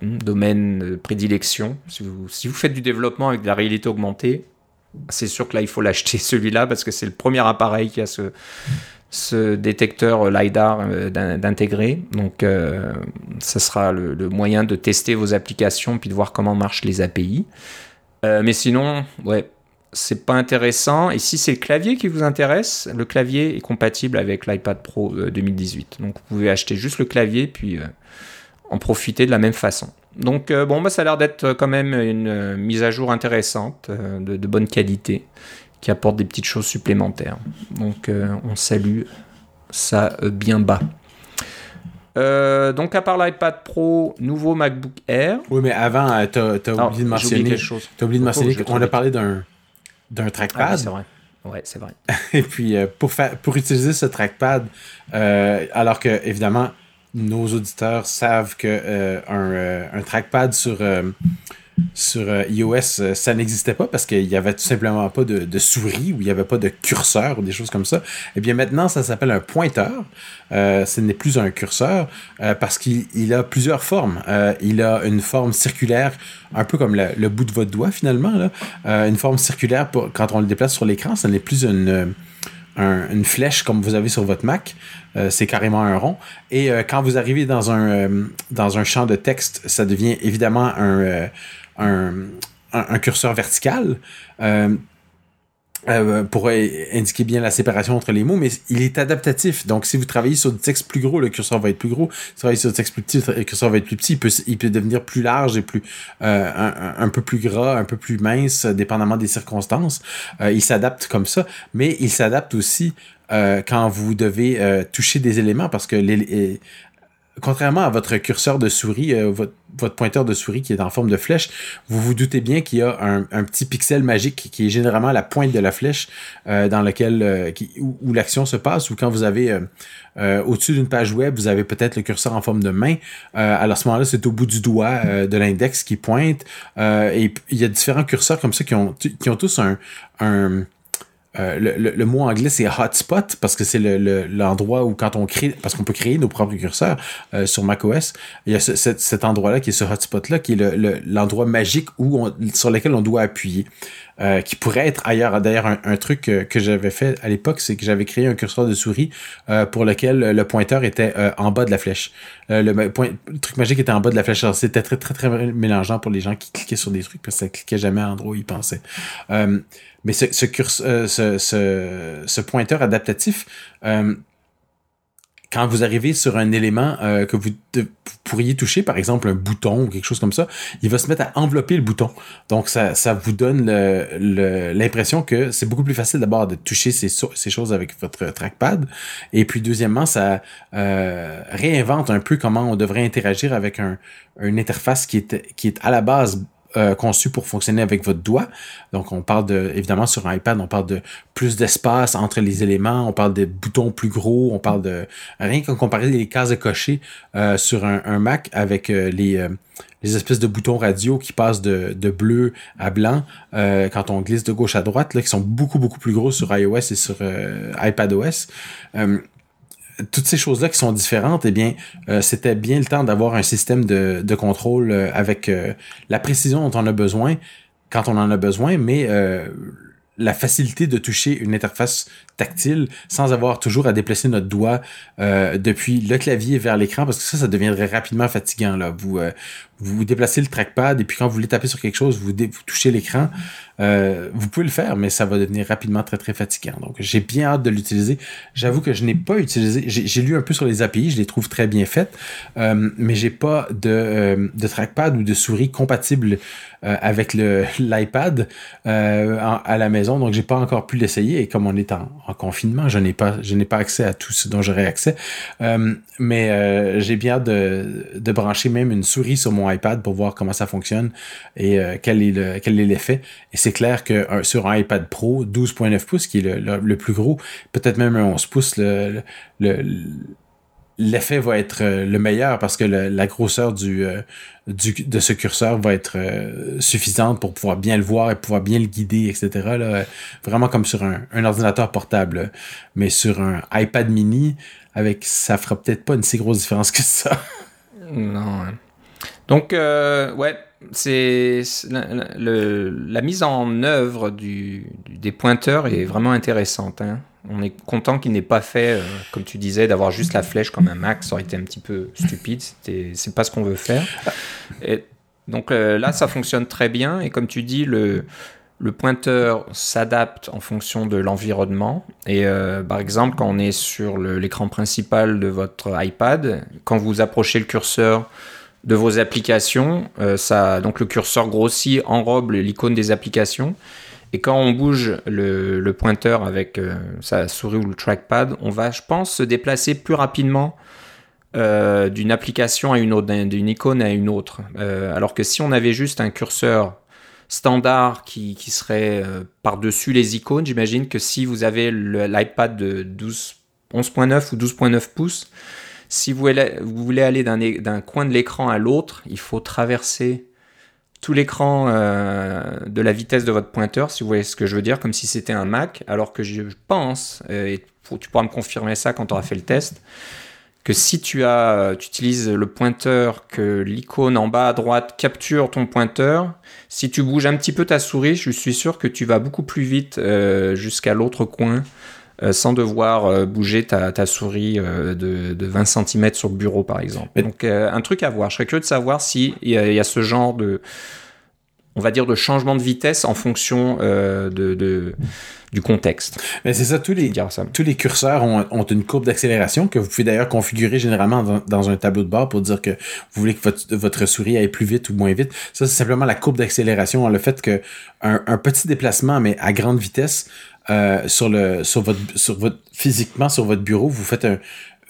S1: domaine de prédilection, si vous, si vous faites du développement avec de la réalité augmentée, c'est sûr que là, il faut l'acheter celui-là parce que c'est le premier appareil qui a ce, détecteur LiDAR euh, d'intégrer. Donc, euh, ce sera le, moyen de tester vos applications puis de voir comment marchent les API. Euh, mais sinon, ouais, c'est pas intéressant. Et si c'est le clavier qui vous intéresse, le clavier est compatible avec l'iPad Pro 2018. Donc, vous pouvez acheter juste le clavier puis en profiter de la même façon. Donc euh, bon, bah, ça a l'air d'être quand même une euh, mise à jour intéressante, euh, de, bonne qualité, qui apporte des petites choses supplémentaires. Donc on salue ça bien bas. donc à part l'iPad Pro, nouveau MacBook Air.
S2: Oui, mais avant, tu as, oublié de mentionner quelque chose. As oublié de mentionner qu'on a parlé d'un d'un trackpad. Ah,
S1: c'est vrai. Ouais, c'est vrai.
S2: Et puis pour faire pour utiliser ce trackpad, alors que évidemment nos auditeurs savent que euh, euh, un, trackpad sur, euh, iOS, ça n'existait pas parce qu'il n'y avait tout simplement pas de, souris ou il n'y avait pas de curseur ou des choses comme ça. Eh bien maintenant, ça s'appelle un pointeur. ce n'est plus un curseur parce qu'il a plusieurs formes. il a une forme circulaire, un peu comme le bout de votre doigt finalement. Une forme circulaire pour, quand on le déplace sur l'écran, ça n'est plus une une flèche comme vous avez sur votre Mac. Euh, c'est carrément un rond. Et euh, quand vous arrivez dans un, euh, dans un champ de texte, ça devient évidemment un, curseur vertical. Euh, pour indiquer bien la séparation entre les mots, mais il est adaptatif. Donc, si vous travaillez sur du texte plus gros, le curseur va être plus gros. Si vous travaillez sur du texte plus petit, le curseur va être plus petit. Il peut, il peut devenir plus large et plus euh, un, un, peu plus gras, un peu plus mince, dépendamment des circonstances. Euh, il s'adapte comme ça, mais il s'adapte aussi euh, quand vous devez euh, toucher des éléments parce que les, contrairement à votre curseur de souris, euh, votre, votre, pointeur de souris qui est en forme de flèche, vous vous doutez bien qu'il y a un, un, petit pixel magique qui est généralement la pointe de la flèche euh, dans lequel euh, qui, où, l'action se passe ou quand vous avez au-dessus d'une page web, vous avez peut-être le curseur en forme de main. alors à ce moment-là, c'est au bout du doigt de l'index qui pointe. et il y a différents curseurs comme ça qui ont, qui ont tous un, un euh, le, mot anglais c'est hotspot parce que c'est l'endroit le, où quand on crée parce qu'on peut créer nos propres curseurs euh, sur macOS il y a ce, cet, endroit là qui est ce hotspot là qui est l'endroit magique où sur lequel on doit appuyer euh, qui pourrait être ailleurs. D'ailleurs un, truc que, j'avais fait à l'époque c'est que j'avais créé un curseur de souris pour lequel le pointeur était en bas de la flèche. Le, le, truc magique était en bas de la flèche. C'était très très très mélangeant pour les gens qui cliquaient sur des trucs parce que ça cliquait jamais à l'endroit où ils pensaient mais ce, ce, euh, ce, ce, ce, pointeur adaptatif, euh, quand vous arrivez sur un élément euh, que vous, pourriez toucher, par exemple un bouton ou quelque chose comme ça, il va se mettre à envelopper le bouton. Donc ça, ça vous donne l'impression le, que c'est beaucoup plus facile d'abord de toucher ces, ces, choses avec votre trackpad. Et puis deuxièmement, ça euh, réinvente un peu comment on devrait interagir avec un, une interface qui est, qui est à la base euh, conçu pour fonctionner avec votre doigt. Donc, on parle de, évidemment, sur un iPad, on parle de plus d'espace entre les éléments, on parle de boutons plus gros, on parle de rien qu'en comparer les cases à cocher euh, sur un, Mac avec euh, les les espèces de boutons radio qui passent de, de bleu à blanc quand on glisse de gauche à droite, là, qui sont beaucoup, beaucoup plus gros sur iOS et sur iPadOS toutes ces choses-là qui sont différentes, eh bien, euh, c'était bien le temps d'avoir un système de, contrôle euh, avec euh, la précision dont on a besoin quand on en a besoin, mais la facilité de toucher une interface tactile sans avoir toujours à déplacer notre doigt depuis le clavier vers l'écran parce que ça, ça deviendrait rapidement fatigant. Là. Vous, vous déplacez le trackpad et puis quand vous voulez taper sur quelque chose, vous, touchez l'écran. Euh, vous pouvez le faire, mais ça va devenir rapidement très très fatigant. Donc j'ai bien hâte de l'utiliser. J'avoue que je n'ai pas utilisé. J'ai lu un peu sur les API, je les trouve très bien faites, euh, mais j'ai pas de, euh, de, trackpad ou de souris compatible euh, avec l'iPad à la maison, donc j'ai pas encore pu l'essayer. Et comme on est en, en confinement, je n'ai pas accès à tout ce dont j'aurais accès. mais j'ai bien de, brancher même une souris sur mon iPad pour voir comment ça fonctionne et euh, quel est l'effet. Et c'est clair que sur un iPad Pro 12.9 pouces, qui est le, le, plus gros, peut-être même un 11 pouces, le, l'effet va être euh, le meilleur parce que la grosseur du, euh, du, de ce curseur va être suffisante pour pouvoir bien le voir et pouvoir bien le guider, etc. Là, vraiment comme sur un, un, ordinateur portable. Mais sur un iPad mini, avec ça fera peut-être pas une si grosse différence que ça.
S1: Non. Hein. Donc, euh, ouais, c'est la, mise en œuvre des pointeurs est vraiment intéressante. Hein. On est content qu'il n'ait pas fait, euh, comme tu disais, d'avoir juste la flèche comme un Mac. Ça aurait été un petit peu stupide. C'est pas ce qu'on veut faire. Et donc euh, là, ça fonctionne très bien. Et comme tu dis, le, le pointeur s'adapte en fonction de l'environnement. Et par exemple, quand on est sur l'écran principal de votre iPad, quand vous approchez le curseur de vos applications. Euh, ça, donc le curseur grossit, enrobe l'icône des applications. Et quand on bouge le, pointeur avec euh, sa souris ou le trackpad, on va, je pense, se déplacer plus rapidement euh, d'une application à une autre, d'une icône à une autre. alors que si on avait juste un curseur standard qui, qui serait par-dessus les icônes, j'imagine que si vous avez l'iPad de 12, 11.9 ou 12.9 pouces, si vous voulez, aller d'un coin de l'écran à l'autre, il faut traverser tout l'écran euh, de la vitesse de votre pointeur, si vous voyez ce que je veux dire, comme si c'était un Mac, alors que je pense, euh, et tu pourras me confirmer ça quand tu auras fait le test, que si tu as, tu utilises le pointeur, que l'icône en bas à droite capture ton pointeur, si tu bouges un petit peu ta souris, je suis sûr que tu vas beaucoup plus vite euh, jusqu'à l'autre coin euh, sans devoir euh, bouger ta, souris euh, de, 20 cm sur le bureau, par exemple. Donc, un truc à voir. Je serais curieux de savoir s'il y, y, a ce genre de on va dire, de changement de vitesse en fonction de, de, du contexte.
S2: Mais c'est ça, tous les, tous les curseurs ont, ont une courbe d'accélération que vous pouvez d'ailleurs configurer généralement dans, dans, un tableau de bord pour dire que vous voulez que votre, votre souris aille plus vite ou moins vite. Ça, c'est simplement la courbe d'accélération, le fait que un, un, petit déplacement, mais à grande vitesse, euh, sur le sur votre sur votre physiquement sur votre bureau, vous faites un,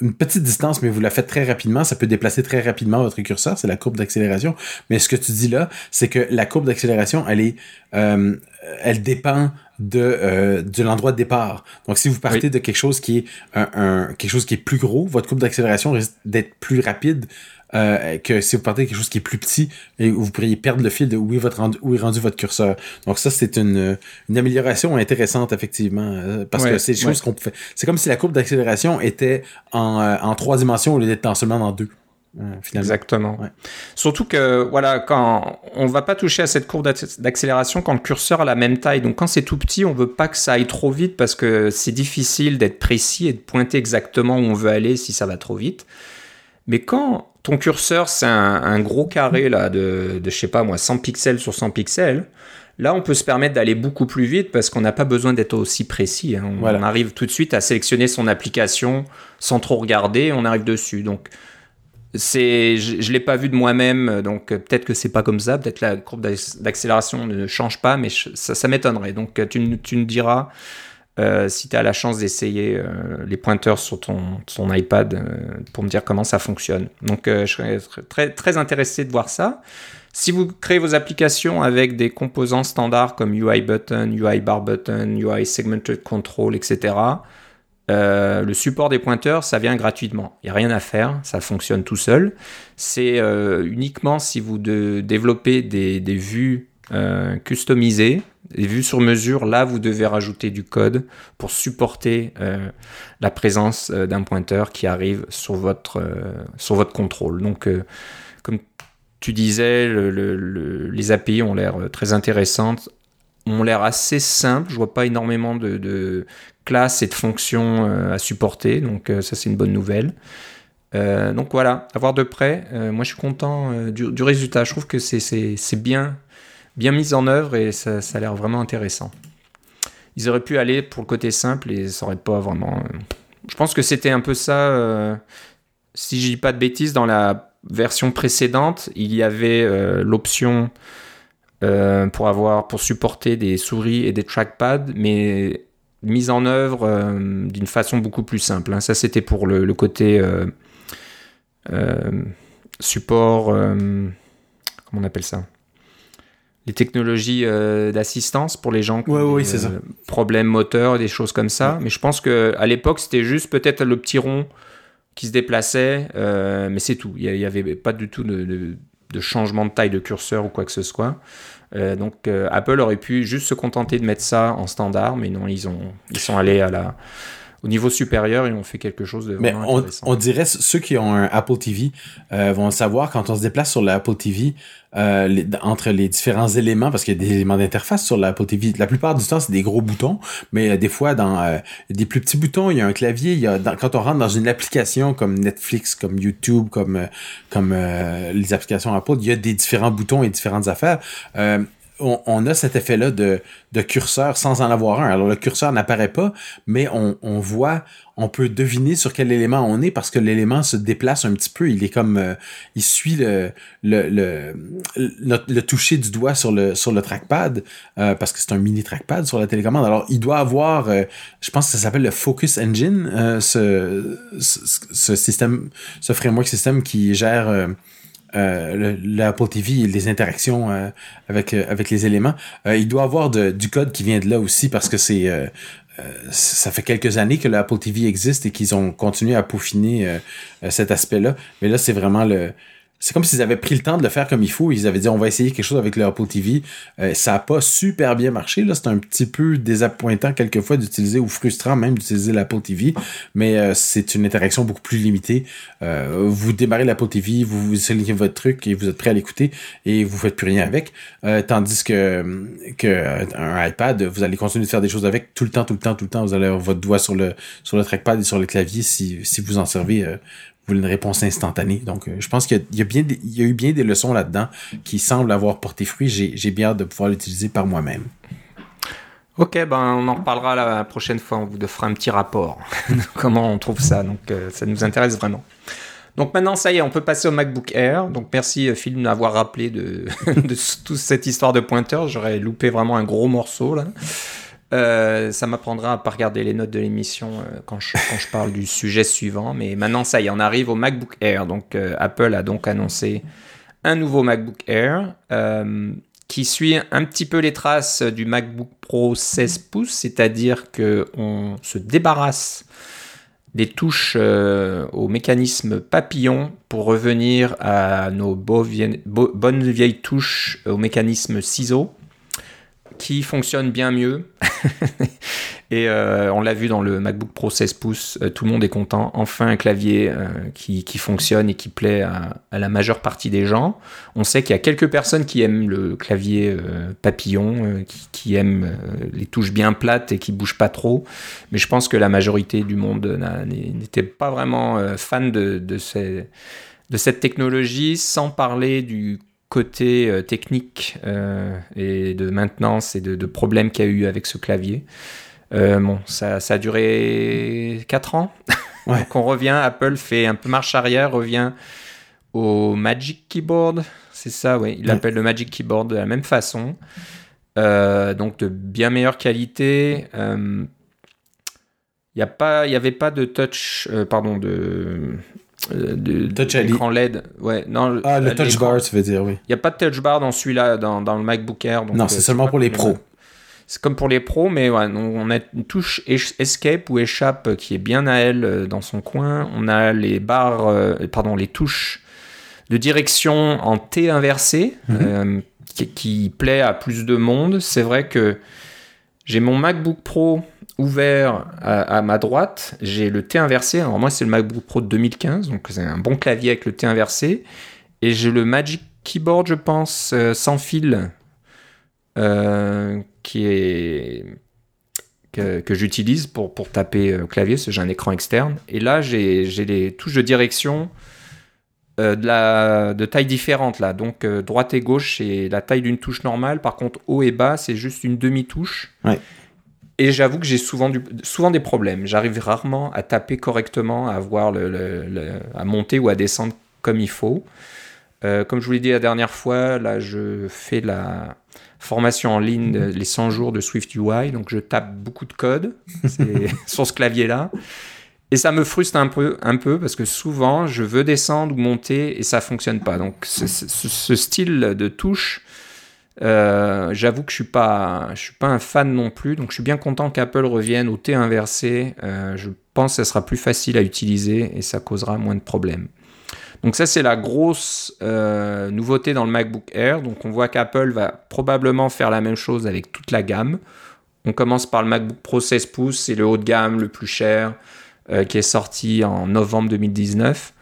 S2: une petite distance, mais vous la faites très rapidement, ça peut déplacer très rapidement votre curseur, c'est la courbe d'accélération. Mais ce que tu dis là, c'est que la courbe d'accélération, elle est, euh, elle dépend de euh, de l'endroit de départ. Donc si vous partez de quelque chose qui est un, quelque chose qui est plus gros, votre courbe d'accélération risque d'être plus rapide euh, que si vous partez quelque chose qui est plus petit et vous pourriez perdre le fil de où est, votre rendu, où est rendu votre curseur. Donc ça, c'est une, une amélioration intéressante, effectivement, euh, parce que c'est des choses qu'on fait. C'est comme si la courbe d'accélération était en, euh, en trois dimensions au lieu d'être seulement dans deux.
S1: Exactement. Surtout que voilà, quand on va pas toucher à cette courbe d'accélération quand le curseur a la même taille. Donc quand c'est tout petit, on veut pas que ça aille trop vite parce que c'est difficile d'être précis et de pointer exactement où on veut aller si ça va trop vite. Mais quand ton curseur, c'est un, gros carré là, de, de, je sais pas moi, 100 pixels sur 100 pixels. Là, on peut se permettre d'aller beaucoup plus vite parce qu'on n'a pas besoin d'être aussi précis. Hein. On, arrive tout de suite à sélectionner son application sans trop regarder, on arrive dessus. Donc, c'est, je, ne l'ai pas vu de moi-même, donc peut-être que c'est pas comme ça, peut-être la courbe d'accélération ne change pas, mais ça, ça m'étonnerait. Donc, tu, tu nous diras euh, si tu as la chance d'essayer euh, les pointeurs sur ton, iPad euh, pour me dire comment ça fonctionne. Donc je serais très, très intéressé de voir ça. Si vous créez vos applications avec des composants standards comme UI button, UI bar button, UI segmented control, etc., le support des pointeurs, ça vient gratuitement. Il n'y a rien à faire, ça fonctionne tout seul. C'est uniquement si vous développez des vues customisées et vues sur mesure, là, vous devez rajouter du code pour supporter euh, la présence euh, d'un pointeur qui arrive sur votre, euh, sur votre contrôle. Donc, comme tu disais, les API ont l'air très intéressantes, ont l'air assez simples. Je vois pas énormément de, classes et de fonctions à supporter, donc ça, c'est une bonne nouvelle. donc voilà, à voir de près. moi, je suis content du, du, résultat. Je trouve que c'est bien bien mise en œuvre et ça, a l'air vraiment intéressant. Ils auraient pu aller pour le côté simple et ça aurait pas vraiment. Euh, je pense que c'était un peu ça. Euh, si je dis pas de bêtises, dans la version précédente, il y avait euh, l'option pour avoir pour supporter des souris et des trackpads, mais mise en œuvre d'une façon beaucoup plus simple. Hein. Ça, c'était pour le, le côté support. comment on appelle ça? Les technologies euh, d'assistance pour les gens qui
S2: ont des euh,
S1: problèmes moteurs, des choses comme ça. Mais je pense que à l'époque, c'était juste peut-être le petit rond qui se déplaçait, euh, mais c'est tout. Il n'y avait pas du tout de, changement de taille de curseur ou quoi que ce soit. donc Apple aurait pu juste se contenter de mettre ça en standard, mais non, ils, ont, ils sont allés à la au niveau supérieur, ils ont fait quelque chose de vraiment
S2: Mais on, dirait, ceux qui ont un Apple TV euh, vont savoir quand on se déplace sur l'Apple TV, euh, entre les différents éléments, parce qu'il y a des éléments d'interface sur l'Apple TV. La plupart du temps, c'est des gros boutons, mais euh, des fois, dans euh, des plus petits boutons, il y a un clavier. Il y a, quand on rentre dans une application comme Netflix, comme YouTube, comme comme les applications Apple, il y a des différents boutons et différentes affaires on, a cet effet-là de, curseur sans en avoir un. Alors le curseur n'apparaît pas, mais on, voit, on peut deviner sur quel élément on est parce que l'élément se déplace un petit peu. Il est comme, euh, il suit le le, le, toucher du doigt sur le sur le trackpad euh, parce que c'est un mini trackpad sur la télécommande. Alors il doit avoir, euh, je pense que ça s'appelle le Focus Engine, ce, ce, ce, système, ce framework système qui gère euh, l'Apple TV et les interactions euh, avec euh, avec les éléments. Euh, il doit avoir du code qui vient de là aussi parce que c'est ça fait quelques années que l'Apple TV existe et qu'ils ont continué à peaufiner cet aspect-là. Mais là, c'est vraiment le c'est comme s'ils avaient pris le temps de le faire comme il faut. Ils avaient dit on va essayer quelque chose avec le Apple TV. Euh, ça a pas super bien marché. Là, c'est un petit peu désappointant quelquefois d'utiliser ou frustrant même d'utiliser l'Apple TV, mais euh, c'est une interaction beaucoup plus limitée. Euh, vous démarrez l'Apple TV, vous, vous votre truc et vous êtes prêt à l'écouter et vous faites plus rien avec. tandis que que un iPad, vous allez continuer de faire des choses avec tout le temps, tout le temps, tout le temps. Vous allez avoir votre doigt sur le sur le trackpad et sur le clavier si si vous en servez voulez une réponse instantanée. Donc, je pense qu'il y, il y a eu bien des leçons là-dedans qui semblent avoir porté fruit. J'ai bien hâte de pouvoir l'utiliser par moi-même.
S1: Ok, ben on en reparlera la prochaine fois. On vous fera un petit rapport. Comment on trouve ça. Donc, ça nous intéresse vraiment. Donc maintenant, ça y est, on peut passer au MacBook Air. Donc merci euh, Phil de m'avoir rappelé de, de toute cette histoire de pointeur. J'aurais loupé vraiment un gros morceau là. Euh, ça m'apprendra à pas regarder les notes de l'émission euh, quand, je, parle du sujet suivant. Mais maintenant, ça y est, on arrive au MacBook Air. Donc Apple a donc annoncé un nouveau MacBook Air qui suit un petit peu les traces du MacBook Pro 16 pouces, c'est-à-dire que on se débarrasse des touches euh, au mécanisme papillon pour revenir à nos bonnes vieilles touches au mécanisme ciseau qui fonctionnent bien mieux. Et euh, on l'a vu dans le MacBook Pro 16 pouces, euh, tout le monde est content. Enfin, un clavier euh, qui, fonctionne et qui plaît à, la majeure partie des gens. On sait qu'il y a quelques personnes qui aiment le clavier papillon, qui, aiment les touches bien plates et qui bougent pas trop. Mais je pense que la majorité du monde n'était pas vraiment fan de, de, de cette technologie, sans parler du côté technique et de maintenance et de, de problèmes qu'il y a eu avec ce clavier. Euh, bon, ça, a duré 4 ans. Donc on revient, Apple fait un peu marche arrière, revient au Magic Keyboard. C'est ça, oui. Il appelle le Magic Keyboard de la même façon. Euh, donc de bien meilleure qualité. Euh, il n'y avait pas de touch, pardon, de,
S2: de, touch
S1: écran LED. Ouais, non,
S2: ah, le touch bar, tu veux dire, oui.
S1: Il n'y a pas de touch bar dans celui-là, dans, dans, le MacBook Air.
S2: non, c'est seulement pour les pros.
S1: C'est comme pour les pros, mais on a une touche escape ou échappe qui est bien à elle euh, dans son coin. On a les barres, euh, pardon, les touches de direction en T inversé mhm. euh, qui, plaît à plus de monde. C'est vrai que j'ai mon MacBook Pro ouvert à, ma droite, j'ai le T inversé. Alors moi, c'est le MacBook Pro de 2015, donc c'est un bon clavier avec le T inversé. Et j'ai le Magic Keyboard, je pense, sans fil, qui est que, j'utilise pour, pour taper euh, clavier, parce que j'ai un écran externe. Et là, j'ai les touches de direction euh, de, la, de taille différente. Là. Donc, euh, droite et gauche, c'est la taille d'une touche normale. Par contre, haut et bas, c'est juste une demi-touche. Et j'avoue que j'ai souvent, du, souvent des problèmes. J'arrive rarement à taper correctement, à, avoir le, à monter ou à descendre comme il faut. comme je vous l'ai dit la dernière fois, là, je fais la formation en ligne, les 100 jours de Swift UI. Donc, je tape beaucoup de code sur ce clavier-là. Et ça me frustre un peu, un peu parce que souvent, je veux descendre ou monter et ça fonctionne pas. Donc, ce style de touche, euh, j'avoue que je suis suis pas un fan non plus. Donc, je suis bien content qu'Apple revienne au T inversé. Euh, je pense que ça sera plus facile à utiliser et ça causera moins de problèmes. Donc ça, c'est la grosse euh, nouveauté dans le MacBook Air. Donc on voit qu'Apple va probablement faire la même chose avec toute la gamme. On commence par le MacBook Pro 16 pouces, c'est le haut de gamme, le plus cher, qui est sorti en novembre 2019.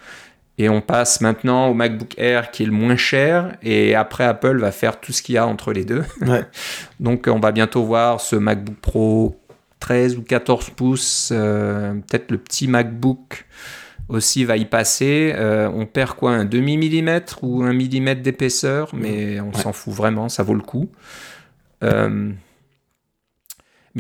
S1: Et on passe maintenant au MacBook Air qui est le moins cher. Et après, Apple va faire tout ce qu'il y a entre les deux. Donc on va bientôt voir ce MacBook Pro 13 ou 14 pouces, euh, peut-être le petit MacBook aussi va y passer. Euh, on perd quoi Un demi-millimètre ou un millimètre d'épaisseur, mais on s'en fout vraiment, ça vaut le coup. Euh,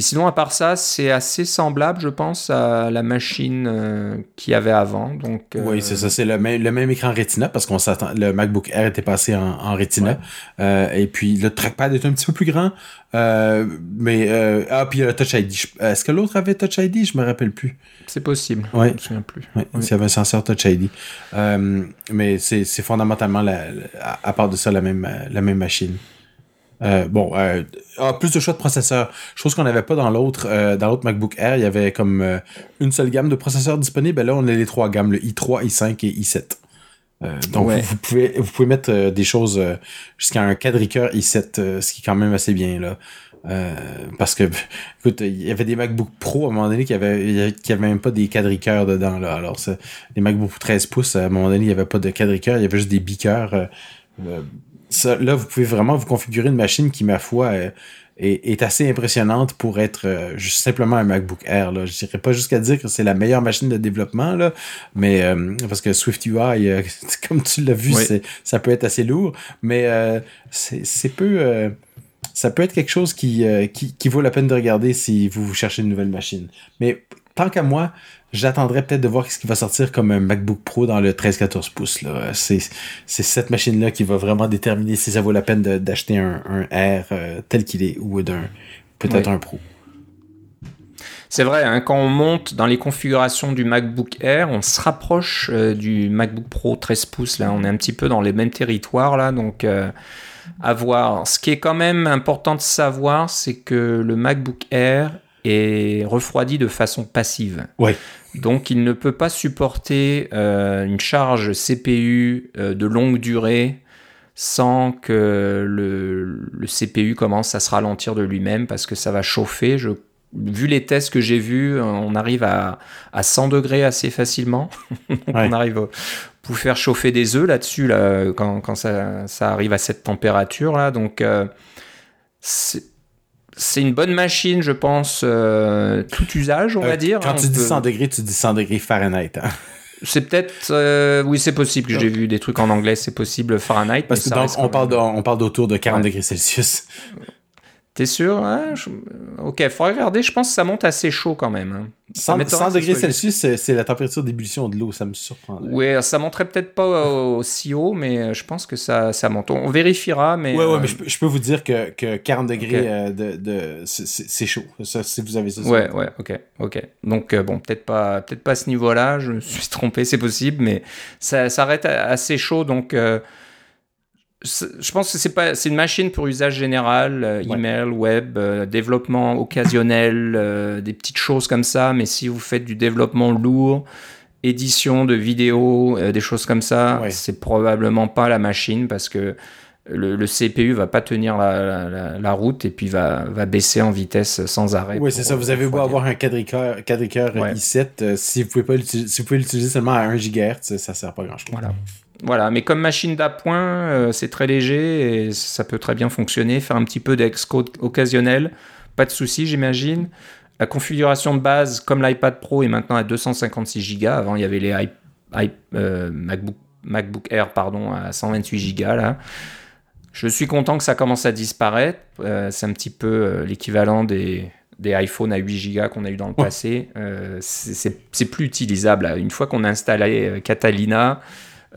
S1: mais sinon, à part ça, c'est assez semblable, je pense, à la machine euh, qu'il y avait avant. Donc,
S2: euh, Oui, c'est ça. C'est le même, le même écran Retina parce qu'on s'attend. Le MacBook Air était passé en, en Retina. Euh, et puis le trackpad est un petit peu plus grand. mais ah, puis le Touch ID. Est-ce que l'autre avait Touch ID Je me rappelle plus.
S1: C'est possible.
S2: Ouais.
S1: Je me souviens plus.
S2: Ouais. Il y avait un senseur Touch ID. mais c'est fondamentalement, la, à part de ça, la même, la même machine. Euh, bon, euh, ah, plus de choix de processeurs. Chose qu'on n'avait pas dans l'autre euh, dans l'autre MacBook Air. Il y avait comme euh, une seule gamme de processeurs disponibles. Là, on a les trois gammes, le i3, i5 et i7. donc, vous, pouvez, vous pouvez mettre des choses jusqu'à un quadricœur i7, ce qui est quand même assez bien. là. parce que, écoute, il y avait des MacBook Pro à un moment donné qui avaient, qui avaient même pas des quadricœurs dedans. Là. Alors, les MacBook 13 pouces, à un moment donné, il n'y avait pas de quadricœur, il y avait juste des biqueurs là, vous pouvez vraiment vous configurer une machine qui, ma foi, est, assez impressionnante pour être euh, juste simplement un MacBook Air. Là. Je dirais pas jusqu'à dire que c'est la meilleure machine de développement, là, mais euh, parce que SwiftUI, euh, comme tu l'as vu, ça peut être assez lourd, mais c'est, peu ça peut être quelque chose qui, qui, qui, vaut la peine de regarder si vous cherchez une nouvelle machine. Mais tant qu'à moi, j'attendrai peut-être de voir ce qui va sortir comme un MacBook Pro dans le 13-14 pouces. C'est, cette machine-là qui va vraiment déterminer si ça vaut la peine d'acheter un, un R euh, tel qu'il est ou d'un peut-être un Pro.
S1: C'est vrai, hein, quand on monte dans les configurations du MacBook Air, on se rapproche euh, du MacBook Pro 13 pouces. Là, on est un petit peu dans les mêmes territoires là, donc euh, à voir. Ce qui est quand même important de savoir, c'est que le MacBook Air est refroidi de façon passive.
S2: Ouais.
S1: Donc il ne peut pas supporter euh, une charge CPU euh, de longue durée sans que le, CPU commence à se ralentir de lui-même parce que ça va chauffer. Je, vu les tests que j'ai vus, on arrive à, 100 degrés assez facilement. On arrive pour faire chauffer des œufs là-dessus là, quand, ça, arrive à cette température là. Donc euh, c'est une bonne machine, je pense, euh, tout usage, on va euh, dire.
S2: Quand tu dis 100 degrés, tu dis 100 degrés Fahrenheit. Hein.
S1: C'est peut-être, euh, oui, c'est possible. J'ai vu des trucs en anglais, c'est possible Fahrenheit.
S2: Parce que donc, on, parle on parle d'autour de 40 degrés Celsius.
S1: T'es sûr hein? Ok, faudrait regarder. Je pense que ça monte assez chaud quand même.
S2: 100, hein. degrés Celsius, c'est la température d'ébullition de l'eau. Ça me surprend.
S1: Oui, ça monterait peut-être pas aussi haut, mais euh, je pense que ça, ça monte. On vérifiera, mais.
S2: Ouais, ouais, euh, mais je, peux vous dire que, que 40 degrés, euh, de, de c'est chaud. Ça, si vous avez ça.
S1: Ouais, ouais, ok, ok. Donc bon, peut-être pas, peut-être pas à ce niveau-là. Je me suis trompé, c'est possible, mais ça, ça assez chaud, donc je pense que c'est pas c'est une machine pour usage général euh, email web euh, développement occasionnel euh, des petites choses comme ça mais si vous faites du développement lourd édition de vidéos des choses comme ça c'est probablement pas la machine parce que le, le, CPU va pas tenir la, la, route et puis va, va baisser en vitesse sans arrêt.
S2: Oui, c'est ça. Vous avez beau avoir un quadricœur, i7, si vous pouvez pas si vous pouvez l'utiliser seulement à 1 GHz, ça sert pas grand chose.
S1: Voilà. Voilà, mais comme machine d'appoint, euh, c'est très léger et ça peut très bien fonctionner. Faire un petit peu d'excode occasionnel, pas de souci, j'imagine. La configuration de base, comme l'iPad Pro, est maintenant à 256 Go. Avant, il y avait les euh, MacBook, MacBook, Air pardon, à 128 Go. Là. Je suis content que ça commence à disparaître. Euh, c'est un petit peu l'équivalent des, des iPhones à 8 Go qu'on a eu dans le passé. c'est plus utilisable. Une fois qu'on a installé Catalina,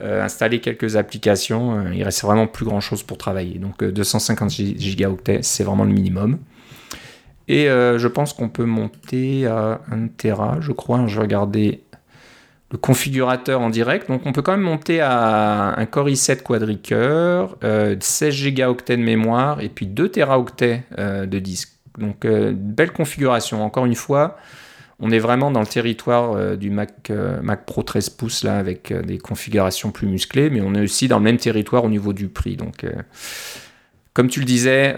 S1: installer quelques applications, euh, il reste vraiment plus grand chose pour travailler. Donc 250 euh, gigaoctets, c'est vraiment le minimum. Et je pense qu'on peut monter à 1 Tera, je crois. Je vais regarder le configurateur en direct. Donc on peut quand même monter à un Core i7 quadricœur, 16 Go de mémoire et puis 2 Teraoctets de disque. Donc belle configuration. Encore une fois, on est vraiment dans le territoire euh, du Mac, euh, Pro 13 pouces avec euh, des configurations plus musclées, mais on est aussi dans le même territoire au niveau du prix. Donc, comme tu le disais,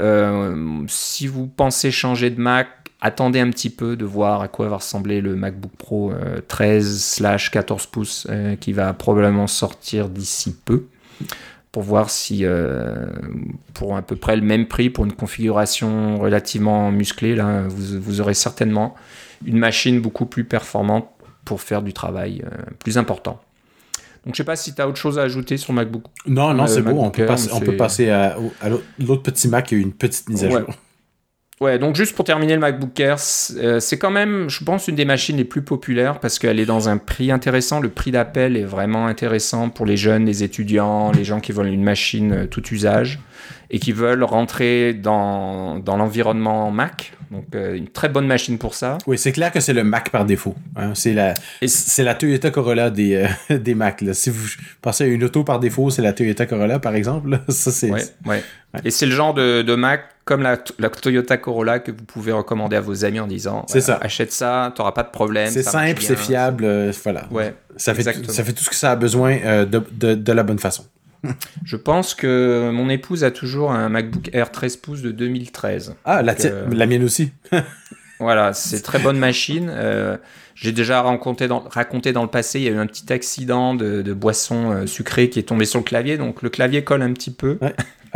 S1: si vous pensez changer de Mac, attendez un petit peu de voir à quoi va ressembler le MacBook Pro 13/14 pouces qui va probablement sortir d'ici peu pour voir si pour à peu près le même prix pour une configuration relativement musclée là vous aurez certainement une machine beaucoup plus performante pour faire du travail euh, plus important. Donc je sais pas si tu as autre chose à ajouter sur MacBook.
S2: Non, non, euh, c'est bon. On peut, passer, on peut passer à, l'autre petit Mac qui a eu une petite mise à jour.
S1: Ouais, donc juste pour terminer le MacBook Air, euh, c'est quand même, je pense, une des machines les plus populaires parce qu'elle est dans un prix intéressant. Le prix d'appel est vraiment intéressant pour les jeunes, les étudiants, les gens qui veulent une machine tout usage et qui veulent rentrer dans, dans l'environnement Mac. Donc, euh, une très bonne machine pour ça.
S2: Oui, c'est clair que c'est le Mac par défaut. Hein. C'est la, c'est la Toyota Corolla des, euh, des Mac. Là. Si vous pensez à une auto par défaut, c'est la Toyota Corolla, par exemple. Ça, c'est,
S1: ouais, ouais. Et c'est le genre de, de Mac comme la, la, Toyota Corolla que vous pouvez recommander à vos amis en disant c'est ça. achète ça, tu n'auras pas de problème.
S2: C'est simple, c'est fiable. Euh, voilà.
S1: Ouais,
S2: ça, fait, ça fait tout ce que ça a besoin de, de, de la bonne façon.
S1: Je pense que mon épouse a toujours un MacBook Air 13 pouces de 2013.
S2: Ah, la, euh, la mienne aussi.
S1: Voilà, c'est très bonne machine. Euh, j'ai déjà raconté dans, raconté dans le passé, il y a eu un petit accident de, de boisson euh, sucrée qui est tombé sur le clavier, donc le clavier colle un petit peu.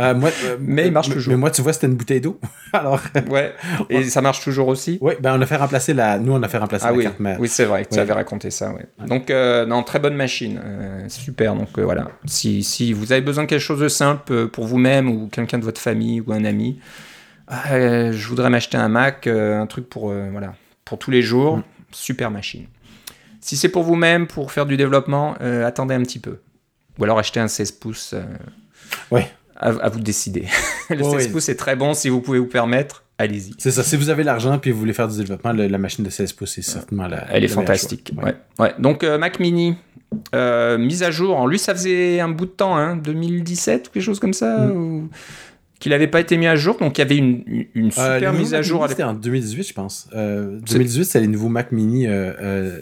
S2: Euh, moi,
S1: mais il marche toujours.
S2: Mais moi, tu vois, c'était une bouteille d'eau. Alors.
S1: ouais. Et ça marche toujours aussi?
S2: Oui, ben on a fait remplacer la. Nous, on a fait remplacer
S1: ah
S2: la
S1: oui.
S2: carte mère.
S1: Oui, c'est vrai. Tu avais raconté ça. Ouais. Donc, euh, non, très bonne machine. Euh, super. Donc voilà. Si, si vous avez besoin de quelque chose de simple pour vous-même ou quelqu'un de votre famille ou un ami, je voudrais m'acheter un Mac, un truc pour voilà pour tous les jours. Mm. Super machine. Si c'est pour vous-même, pour faire du développement, attendez un petit peu. Ou alors achetez un 16 pouces.
S2: Ouais
S1: à, vous de décider. le 16 pouces est très bon si vous pouvez vous permettre. Allez-y.
S2: C'est ça. Si vous avez l'argent et vous voulez faire du développement, la machine de 16 pouces est certainement la.
S1: Elle est fantastique. Ouais. ouais. Donc euh, Mac Mini, euh, mise à jour. En lui, ça faisait un bout de temps, hein, 2017 ou quelque chose comme ça, mm. Qu'il n'avait pas été mis à jour. Donc il y avait une, une
S2: euh,
S1: super mise à jour.
S2: C'était en 2018, je pense. 2018, c'est les nouveaux Mac Mini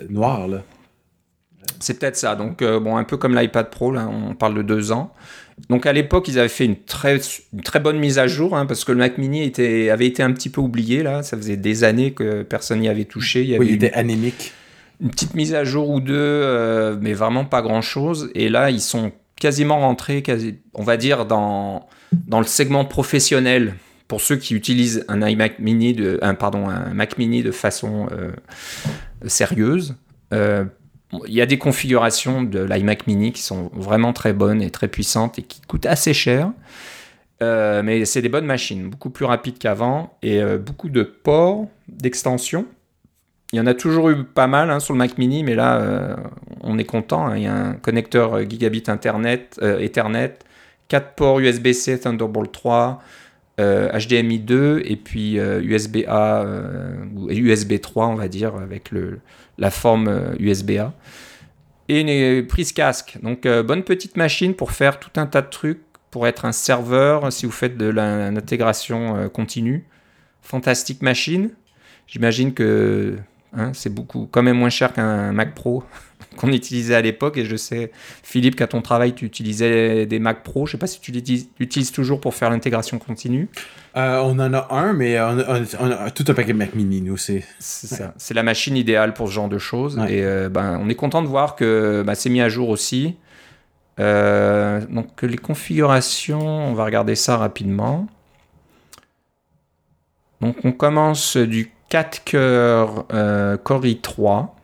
S2: noirs là.
S1: C'est peut-être ça. Donc bon, un peu comme l'iPad Pro, là, on parle de deux ans. Donc à l'époque, ils avaient fait une très, très bonne mise à jour, hein, parce que le Mac Mini était, avait été un petit peu oublié, là. Ça faisait des années que personne n'y avait touché.
S2: Il, y avait oui, il était anémique.
S1: Une petite mise à jour ou deux, euh, mais vraiment pas grand-chose. Et là, ils sont quasiment rentrés, quasi, on va dire, dans, dans le segment professionnel. Pour ceux qui utilisent un iMac Mini, un, pardon, un Mac Mini de façon euh, sérieuse. Euh, il y a des configurations de l'iMac mini qui sont vraiment très bonnes et très puissantes et qui coûtent assez cher. Euh, mais c'est des bonnes machines, beaucoup plus rapides qu'avant et beaucoup de ports d'extension. Il y en a toujours eu pas mal hein, sur le Mac mini, mais là, on est content. Hein. Il y a un connecteur gigabit Internet, Ethernet, 4 ports USB-C Thunderbolt 3, HDMI 2 et puis USB-A ou USB 3, on va dire, avec la forme USB-A. Euh, et une prise casque. Donc, euh, bonne petite machine pour faire tout un tas de trucs, pour être un serveur si vous faites de l'intégration euh, continue. Fantastique machine. J'imagine que hein, c'est beaucoup, quand même moins cher qu'un Mac Pro qu'on utilisait à l'époque. Et je sais, Philippe, qu'à ton travail, tu utilisais des Mac Pro. Je sais pas si tu l'utilises toujours pour faire l'intégration continue.
S2: Euh, on en a un, mais on, a tout un paquet de Mac Mini, nous, c'est...
S1: C'est la machine idéale pour ce genre de choses. Et euh, ben, on est content de voir que ben, c'est mis à jour aussi. Euh, donc, les configurations, on va regarder ça rapidement. Donc, on commence du 4 cœurs Cori 3.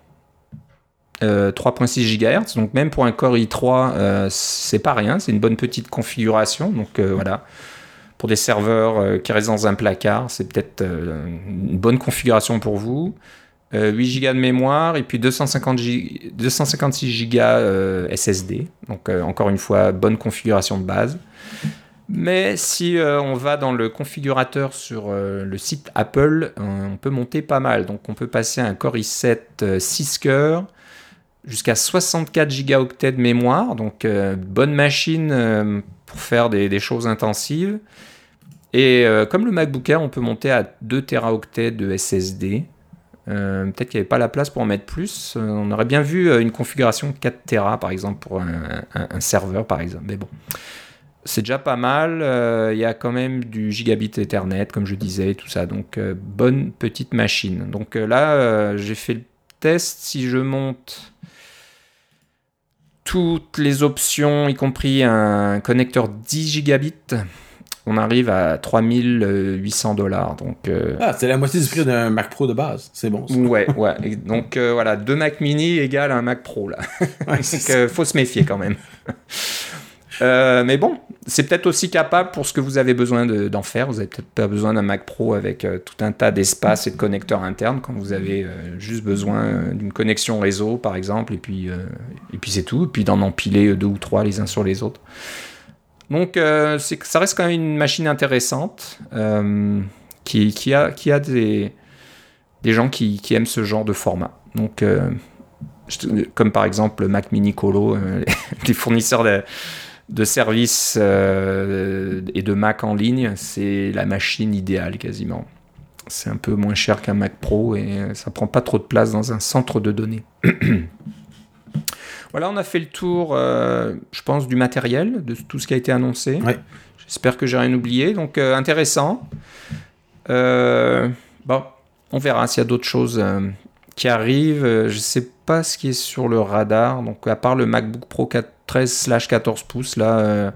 S1: Euh, 3.6 GHz. Donc même pour un Core i3, euh, c'est pas rien, c'est une bonne petite configuration. Donc euh, voilà, pour des serveurs qui restent dans un placard, c'est peut-être une bonne configuration pour vous. 8 Go de mémoire et puis 250 256 Go SSD. Donc encore une fois, bonne configuration de base. Mais si on va dans le configurateur sur le site Apple, on peut monter pas mal. Donc on peut passer à un Core i7 6 cœurs jusqu'à 64 Go de mémoire. Donc bonne machine pour faire des, choses intensives. Et euh, comme le MacBook Air, on peut monter à 2 Teraoctets de SSD. Euh, peut-être qu'il n'y avait pas la place pour en mettre plus. Euh, on aurait bien vu une configuration 4 Tera, par exemple, pour un, serveur, par exemple. Mais bon, c'est déjà pas mal. Il y a quand même du gigabit Ethernet, comme je disais, tout ça. Donc, bonne petite machine. Donc là, j'ai fait le test. Si je monte toutes les options, y compris un connecteur 10 gigabits, on arrive à 3800 dollars. Donc, euh,
S2: Ah, c'est la moitié du prix d'un Mac Pro de base. C'est bon. Ça.
S1: Ouais, ouais. donc euh, voilà, deux Mac mini égale un Mac Pro là. Ouais, donc faut se méfier quand même. Euh, mais bon, c'est peut-être aussi capable pour ce que vous avez besoin d'en faire. Vous n'avez peut-être pas besoin d'un Mac Pro avec tout un tas d'espace et de connecteurs internes quand vous avez juste besoin d'une connexion réseau, par exemple, et puis, et puis c'est tout. Et puis d'en empiler deux ou trois les uns sur les autres. Donc euh, ça reste quand même une machine intéressante euh, qui, qui, a, qui a des, des gens qui, aiment ce genre de format. Donc, euh, comme par exemple Mac Mini Colo, les fournisseurs de, de services et de Mac en ligne, c'est la machine idéale quasiment. C'est un peu moins cher qu'un Mac Pro et ça prend pas trop de place dans un centre de données. Voilà, on a fait le tour, euh, je pense, du matériel, de tout ce qui a été annoncé. J'espère que j'ai rien oublié. Donc, euh, intéressant. Euh, bon, on verra s'il y a d'autres choses qui arrivent. je sais pas ce qui est sur le radar. Donc, à part le MacBook Pro 13/14 pouces, là,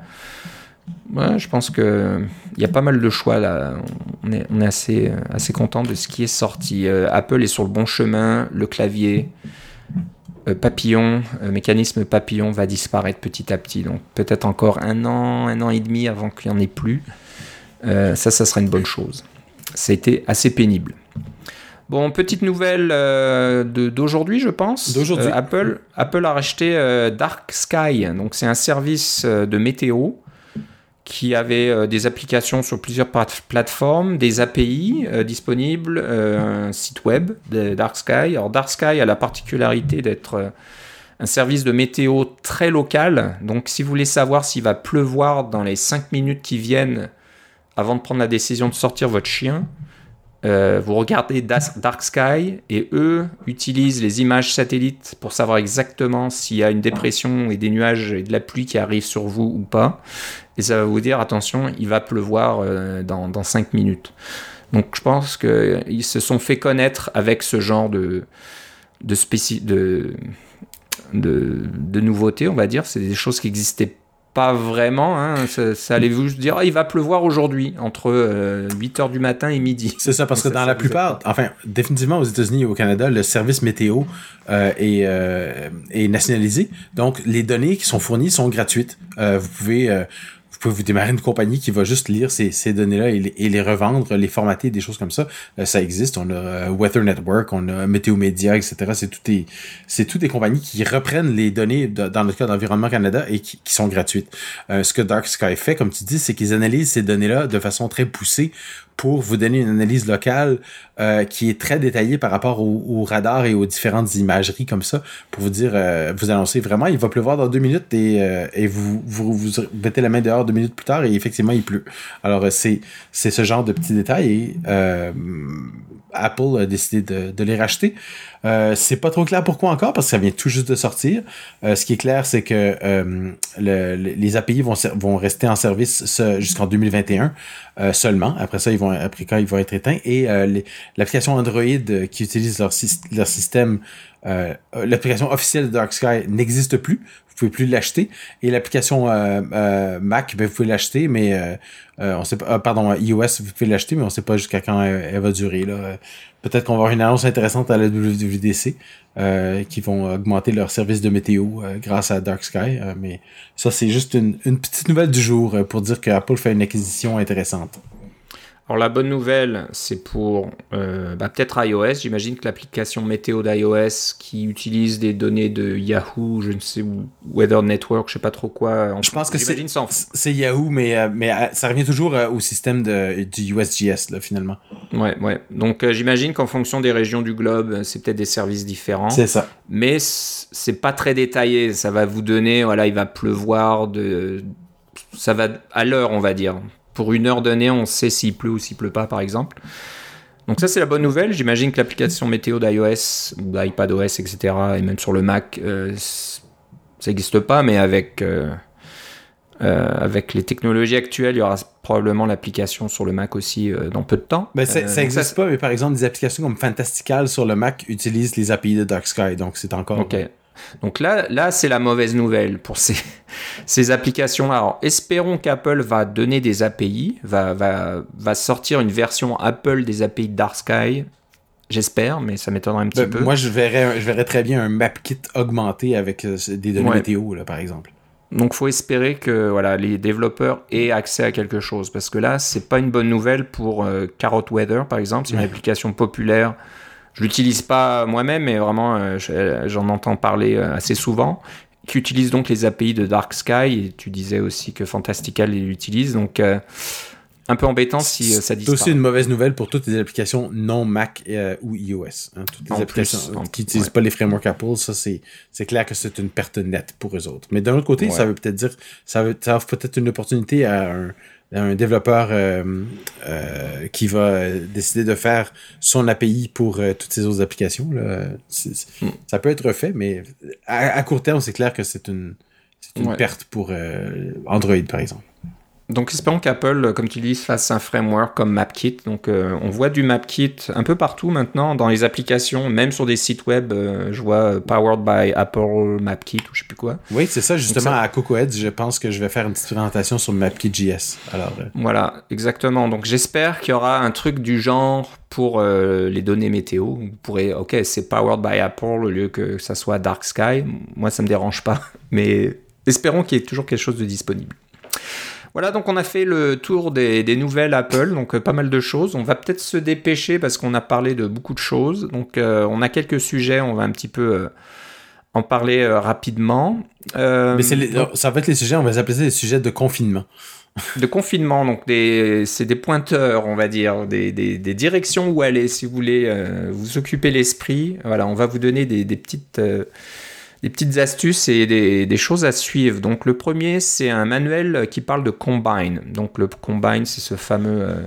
S1: je pense que il y a pas mal de choix là. On est, on est assez, assez content de ce qui est sorti. Apple est sur le bon chemin. Le clavier, euh, papillon, euh, mécanisme papillon va disparaître petit à petit. Donc peut-être encore un an, un an et demi avant qu'il n'y en ait plus. Euh, ça, ça sera une bonne chose. Ça a été assez pénible. Bon, petite nouvelle d'aujourd'hui, je pense.
S2: D'aujourd'hui.
S1: Apple, Apple a racheté Dark Sky. Donc c'est un service de météo qui avait euh, des applications sur plusieurs plateformes, des API euh, disponibles, euh, un site web de Dark Sky. Alors Dark Sky a la particularité d'être un service de météo très local. Donc si vous voulez savoir s'il va pleuvoir dans les 5 minutes qui viennent avant de prendre la décision de sortir votre chien, vous regardez Dark Sky et eux utilisent les images satellites pour savoir exactement s'il y a une dépression et des nuages et de la pluie qui arrivent sur vous ou pas et ça va vous dire attention, il va pleuvoir euh, dans, dans 5 minutes. Donc je pense qu'ils se sont fait connaître avec ce genre de, de, de, de, de nouveautés, on va dire. C'est des choses qui n'existaient pas vraiment. Hein. Ça, allait vous dire ah, il va pleuvoir aujourd'hui entre 8h euh, du matin et midi.
S2: C'est ça, parce que dans la plupart, enfin, définitivement aux États-Unis et au Canada, le service météo euh, est, est, nationalisé. Donc, les données qui sont fournies sont gratuites. vous pouvez vous pouvez vous démarrer une compagnie qui va juste lire ces, ces données-là et, les revendre, les formater, des choses comme ça. Euh, ça existe. On a euh, Weather Network, on a Météo Média, etc. C'est tout des, c'est toutes des compagnies qui reprennent les données dans le cas d'Environnement Canada et qui, qui sont gratuites. Euh, ce que Dark Sky fait, comme tu dis, c'est qu'ils analysent ces données-là de façon très poussée pour vous donner une analyse locale euh, qui est très détaillée par rapport au, au, radar et aux différentes imageries comme ça, pour vous dire, euh, vous annoncer vraiment, il va pleuvoir dans deux minutes et, euh, et vous, vous, vous mettez la main dehors deux minutes plus tard et effectivement il pleut. Alors c'est c'est ce genre de petits détails et Apple a décidé de, les racheter. Euh, c'est pas trop clair pourquoi encore, parce que ça vient tout juste de sortir. Euh, ce qui est clair, c'est que euh, le, les API vont, rester en service jusqu'en 2021 seulement. Après ça, ils vont après quand ils vont être éteints. Et l'application Android qui utilise leur, leur système, l'application officielle de Dark Sky n'existe plus. Pouvez plus l'acheter. Et l'application Mac, ben, vous pouvez l'acheter, mais on sait pas. pardon, iOS, vous pouvez l'acheter, mais on sait pas jusqu'à quand elle, va durer. Là peut-être qu'on va avoir une annonce intéressante à la WWDC euh, qui vont augmenter leur service de météo euh, grâce à Dark Sky. Euh, mais ça, c'est juste une, une, petite nouvelle du jour pour dire que Apple fait une acquisition intéressante.
S1: Alors la bonne nouvelle, c'est pour euh, bah, peut-être iOS. J'imagine que l'application météo d'iOS qui utilise des données de Yahoo, je ne sais où, Weather Network, je sais pas trop quoi.
S2: je pense que c'est Yahoo, mais euh, mais euh, ça revient toujours au système de, du USGS là finalement.
S1: Ouais ouais. Donc j'imagine qu'en fonction des régions du globe, c'est peut-être des services différents.
S2: C'est ça.
S1: Mais c'est pas très détaillé. Ça va vous donner, voilà, il va pleuvoir de ça va à l'heure, on va dire pour une heure donnée, on sait s'il pleut ou s'il pleut pas, par exemple. Donc ça, c'est la bonne nouvelle. J'imagine que l'application météo d'iOS ou d'iPadOS, etc., et même sur le Mac, euh, ça n'existe pas, mais avec, euh, euh, avec les technologies actuelles, il y aura probablement l'application sur le Mac aussi dans peu de temps.
S2: Ben, ça n'existe pas, mais par exemple, des applications comme Fantastical sur le Mac utilisent les API de Dark Sky, donc c'est encore...
S1: Ok. Donc là, là c'est la mauvaise nouvelle pour ces, ces applications-là. Alors, espérons qu'Apple va donner des API, va, va, va sortir une version Apple des API de Dark Sky. J'espère, mais ça m'étonnerait un petit ben, peu.
S2: Moi, je verrais, je verrais très bien un MapKit augmenté avec euh, des données météo, là, par exemple.
S1: Donc, faut espérer que voilà, les développeurs aient accès à quelque chose. Parce que là, c'est pas une bonne nouvelle pour euh, Carrot Weather, par exemple. C'est une application populaire je l'utilise pas moi-même, mais vraiment euh, j'en entends parler euh, assez souvent, qui utilise donc les API de Dark Sky, et tu disais aussi que Fantastical l'utilise, donc euh, un peu embêtant si ça disparaît.
S2: C'est aussi une mauvaise nouvelle pour toutes les applications non Mac ou iOS. Hein. toutes les applications qui n'utilisent pas les frameworks Apple, ça c'est clair que c'est une perte nette pour eux autres. Mais d'un autre côté, ça veut peut-être dire, ça, veut, ça offre peut-être une opportunité à un, un développeur euh, euh, qui va décider de faire son API pour euh, toutes ces autres applications. Là. Hmm. Ça peut être fait, mais à, court terme, c'est clair que c'est une, une perte pour Android, par exemple.
S1: Donc espérons qu'Apple, comme tu dis, fasse un framework comme MapKit. Donc euh, on voit du MapKit un peu partout maintenant dans les applications, même sur des sites web. Euh, je vois euh, Powered by Apple MapKit ou je sais plus quoi.
S2: Oui, c'est ça justement à CocoAds. Je pense que je vais faire une petite présentation sur MapKit.js. Alors
S1: voilà, exactement. Donc j'espère qu'il y aura un truc du genre pour les données météo. Vous pourrez, ok, c'est Powered by Apple au lieu que ça soit Dark Sky. Moi, ça me dérange pas, mais espérons qu'il y ait toujours quelque chose de disponible. Voilà, donc on a fait le tour des, nouvelles Apple, donc euh, pas mal de choses. On va peut-être se dépêcher parce qu'on a parlé de beaucoup de choses. Donc euh, on a quelques sujets, on va un petit peu euh, en parler rapidement.
S2: Mais ça va être les sujets, on va les appeler les sujets de confinement.
S1: de confinement, donc c'est des pointeurs, on va dire, des, directions où aller si vous voulez vous occuper l'esprit. Voilà, on va vous donner des, petites des petites astuces et des, choses à suivre. Donc le premier, c'est un manuel qui parle de Combine. Donc le Combine, c'est ce fameux, euh,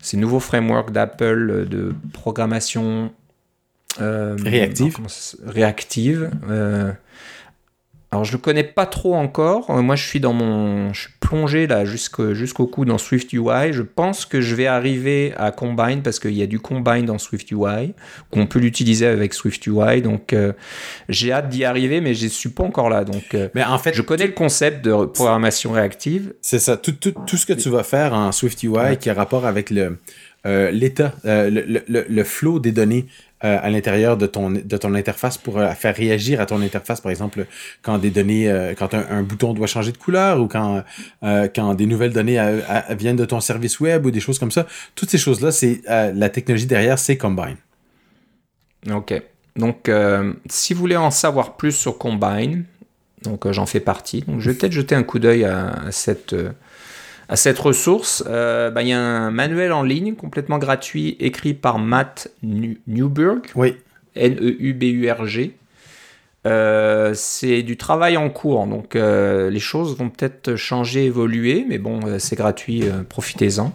S1: ces nouveaux frameworks d'Apple de programmation
S2: euh, réactive.
S1: réactive. Euh, alors je le connais pas trop encore. Moi je suis dans mon, je suis plongé là jusqu'au jusqu'au cou dans Swift UI. Je pense que je vais arriver à Combine parce qu'il y a du Combine dans Swift UI qu'on peut l'utiliser avec Swift UI. Donc euh, j'ai hâte d'y arriver, mais je suis pas encore là. Donc euh,
S2: mais en fait,
S1: je connais le concept de programmation réactive.
S2: C'est ça. Tout, tout, tout, ce que tu vas faire en Swift UI qui a rapport avec le l'état, le, le, le, flow des données euh, à l'intérieur de ton, de ton interface pour euh, faire réagir à ton interface, par exemple, quand des données, euh, quand un, bouton doit changer de couleur ou quand, quand des nouvelles données viennent de ton service web ou des choses comme ça. Toutes ces choses-là, c'est la technologie derrière, c'est Combine.
S1: Ok. Donc, si vous voulez en savoir plus sur Combine, donc j'en fais partie. Donc, je vais peut-être jeter un coup d'œil à, cette à cette ressource, euh, bah, il y a un manuel en ligne complètement gratuit écrit par Matt Newberg.
S2: Oui.
S1: N-E-U-B-U-R-G. Euh, c'est du travail en cours, donc euh, les choses vont peut-être changer, évoluer, mais bon, c'est gratuit, profitez-en.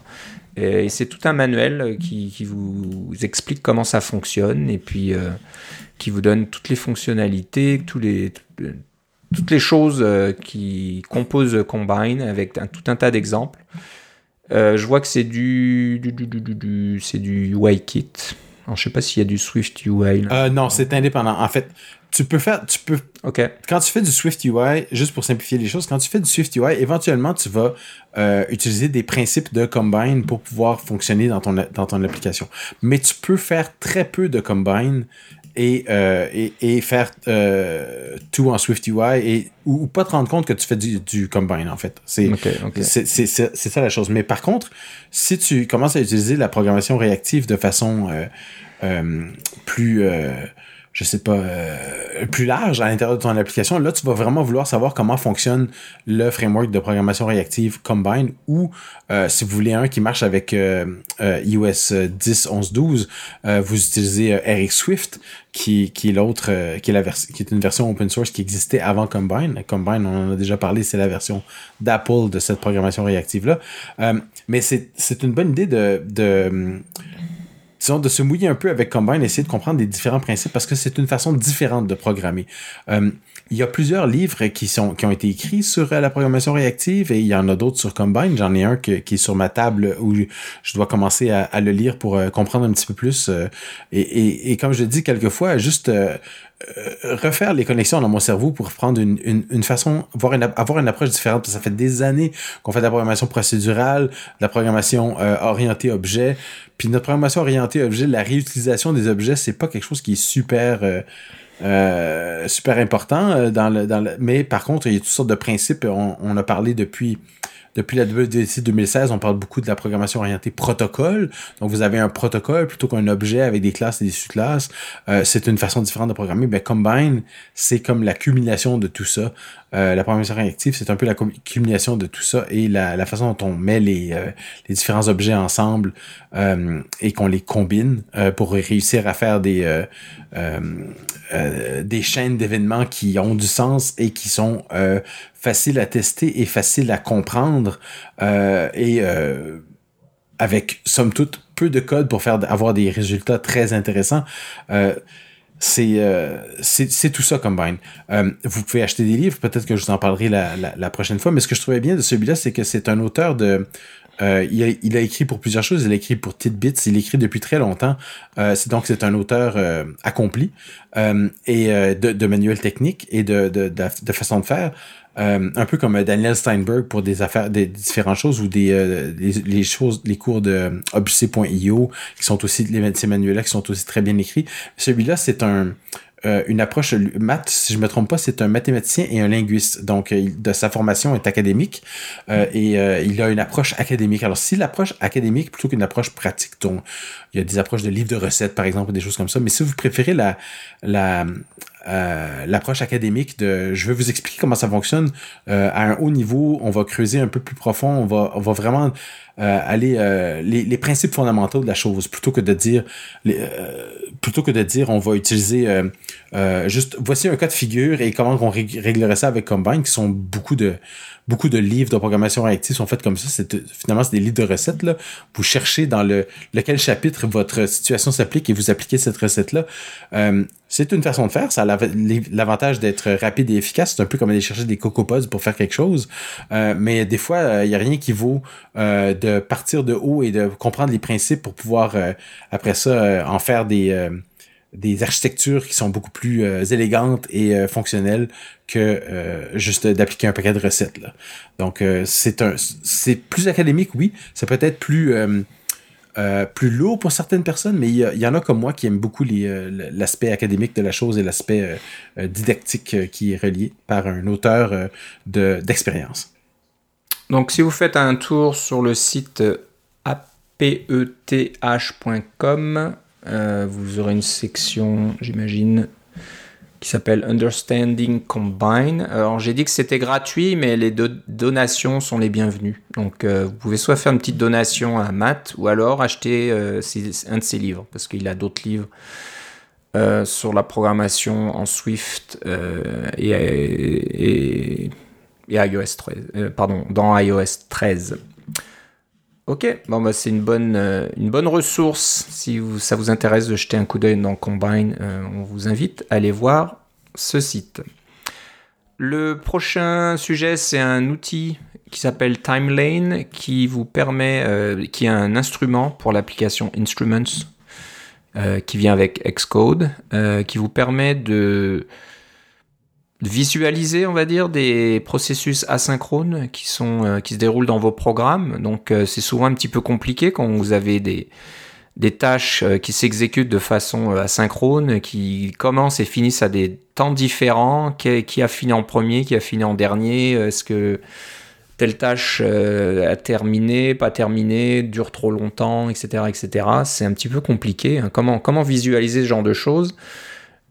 S1: Et, c'est tout un manuel qui, qui, vous explique comment ça fonctionne et puis qui vous donne toutes les fonctionnalités, tous les, toutes les choses euh, qui composent Combine avec un, tout un tas d'exemples. Euh, je vois que c'est du, du, du, du c'est du UI kit. Alors, je sais pas s'il y a du Swift UI.
S2: Euh, non, c'est indépendant. En fait, tu peux faire, tu peux.
S1: Ok.
S2: Quand tu fais du Swift UI, juste pour simplifier les choses, quand tu fais du Swift UI, éventuellement tu vas utiliser des principes de Combine pour pouvoir fonctionner dans ton dans ton application. Mais tu peux faire très peu de Combine et, euh, et, et, faire euh, tout en Swift UI et, ou, pas te rendre compte que tu fais du, du combine en fait. C'est ça la chose. Mais par contre, si tu commences à utiliser la programmation réactive de façon euh, plus je sais pas, euh, plus large à l'intérieur de ton application, là, tu vas vraiment vouloir savoir comment fonctionne le framework de programmation réactive Combine ou euh, si vous voulez un qui marche avec euh, iOS 10, 11, 12, vous utilisez RX Swift qui, qui est l'autre, qui est la qui est une version open source qui existait avant Combine. Combine, on en a déjà parlé, c'est la version d'Apple de cette programmation réactive là. mais c'est, c'est une bonne idée de, de disons, de se mouiller un peu avec Combine, essayer de comprendre les différents principes parce que c'est une façon différente de programmer. Euh, il y a plusieurs livres qui, sont, qui ont été écrits sur euh, la programmation réactive et il y en a d'autres sur Combine. J'en ai un qui est sur ma table où je dois commencer à, le lire pour euh, comprendre un petit peu plus. et, et, et, comme je dis quelquefois, juste euh, refaire les connexions dans mon cerveau pour prendre une, une, une façon, avoir une, avoir une approche différente. Ça fait des années qu'on fait de la programmation procédurale, de la programmation euh, orientée objet. Puis notre programmation orientée objet, la réutilisation des objets, c'est pas quelque chose qui est super euh, euh super important dans le, dans le, mais par contre, il y a toutes sortes de principes. On, on a parlé depuis depuis la WWDC 2016, on parle beaucoup de la programmation orientée protocole. Donc, vous avez un protocole plutôt qu'un objet avec des classes et des sous-classes. Euh, c'est une façon différente de programmer. Ben, Combine, c'est comme l'accumulation de tout ça. Euh, la programmation réactive, c'est un peu la l'accumulation de tout ça et la, la, façon dont on met les, euh, les différents objets ensemble et qu'on les combine pour réussir à faire des, des chaînes d'événements qui ont du sens et qui sont facile à tester et facile à comprendre euh, et euh, avec somme toute peu de code pour faire avoir des résultats très intéressants. Euh, c'est c'est tout ça Combine. vous pouvez acheter des livres, peut-être que je vous en parlerai la, la, la, prochaine fois, mais ce que je trouvais bien de celui-là, c'est que c'est un auteur de euh, il, a, il, a, écrit pour plusieurs choses. Il a écrit pour Tidbits. Il écrit depuis très longtemps. Euh, c'est donc c'est un auteur euh, accompli euh, et de, de, manuels techniques et de, de, de, façon de faire. un peu comme Daniel Steinberg pour des affaires, des, différentes choses ou des les, choses, les cours de Obuc.io qui sont aussi les, ces manuels-là qui sont aussi très bien écrits. Celui-là, c'est un euh, une approche maths, si je me trompe pas, c'est un mathématicien et un linguiste. Donc, euh, de sa formation est académique euh, et il a une approche académique. Alors, si l'approche académique plutôt qu'une approche pratique, donc, il y a des approches de livres de recettes, par exemple, des choses comme ça. Mais si vous préférez la, la, l'approche académique de je vais vous expliquer comment ça fonctionne à un haut niveau, on va creuser un peu plus profond, on va, on va vraiment euh, euh, les, les, principes fondamentaux de la chose. Plutôt que de dire euh, plutôt que de dire on va utiliser juste voici un cas de figure et comment on réglerait ça avec Combine qui sont beaucoup de beaucoup de livres de programmation réactive sont faits comme ça. C'est finalement c'est des livres de recettes là. Vous cherchez dans le lequel chapitre votre situation s'applique et vous appliquez cette recette là. Euh, c'est une façon de faire. Ça a l'avantage d'être rapide et efficace. C'est un peu comme aller chercher des cocopods pour faire quelque chose. Euh, mais des fois, il euh, n'y a rien qui vaut de partir de haut et de comprendre les principes pour pouvoir après ça en faire des des architectures qui sont beaucoup plus euh, élégantes et euh, fonctionnelles que euh, juste d'appliquer un paquet de recettes. Donc c'est un c'est plus académique, oui. Ça peut être plus plus lourd pour certaines personnes, mais il y, en a comme moi qui aiment beaucoup l'aspect académique de la chose et l'aspect didactique qui est relié par un auteur d'expérience.
S1: Donc si vous faites un tour sur le site apeth.com, euh, vous aurez une section, j'imagine, qui s'appelle Understanding Combine. Alors j'ai dit que c'était gratuit, mais les donations sont les bienvenues. Donc euh, vous pouvez soit faire une petite donation à Matt, ou alors acheter euh, un de ses livres, parce qu'il a d'autres livres sur la programmation en Swift et, et, et, iOS 13, pardon, dans iOS 13. Ok, bon bah c'est une bonne, euh, une bonne ressource. Si ça vous intéresse de jeter un coup d'œil dans Combine, euh, on vous invite à aller voir ce site. Le prochain sujet, c'est un outil qui s'appelle Timelane, qui vous permet, euh, qui est un instrument pour l'application Instruments, qui vient avec Xcode, qui vous permet de visualiser, on va dire, des processus asynchrones qui, euh, se déroulent dans vos programmes. Donc euh, c'est souvent un petit peu compliqué quand vous avez des, tâches euh, qui s'exécutent de façon asynchrone, qui commencent et finissent à des temps différents. Qui, qui a fini en premier, qui a fini en dernier? Est-ce que telle tâche a terminé, pas terminé, dure trop longtemps, etc. etc. C'est un petit peu compliqué. Hein. Comment, comment visualiser ce genre de choses?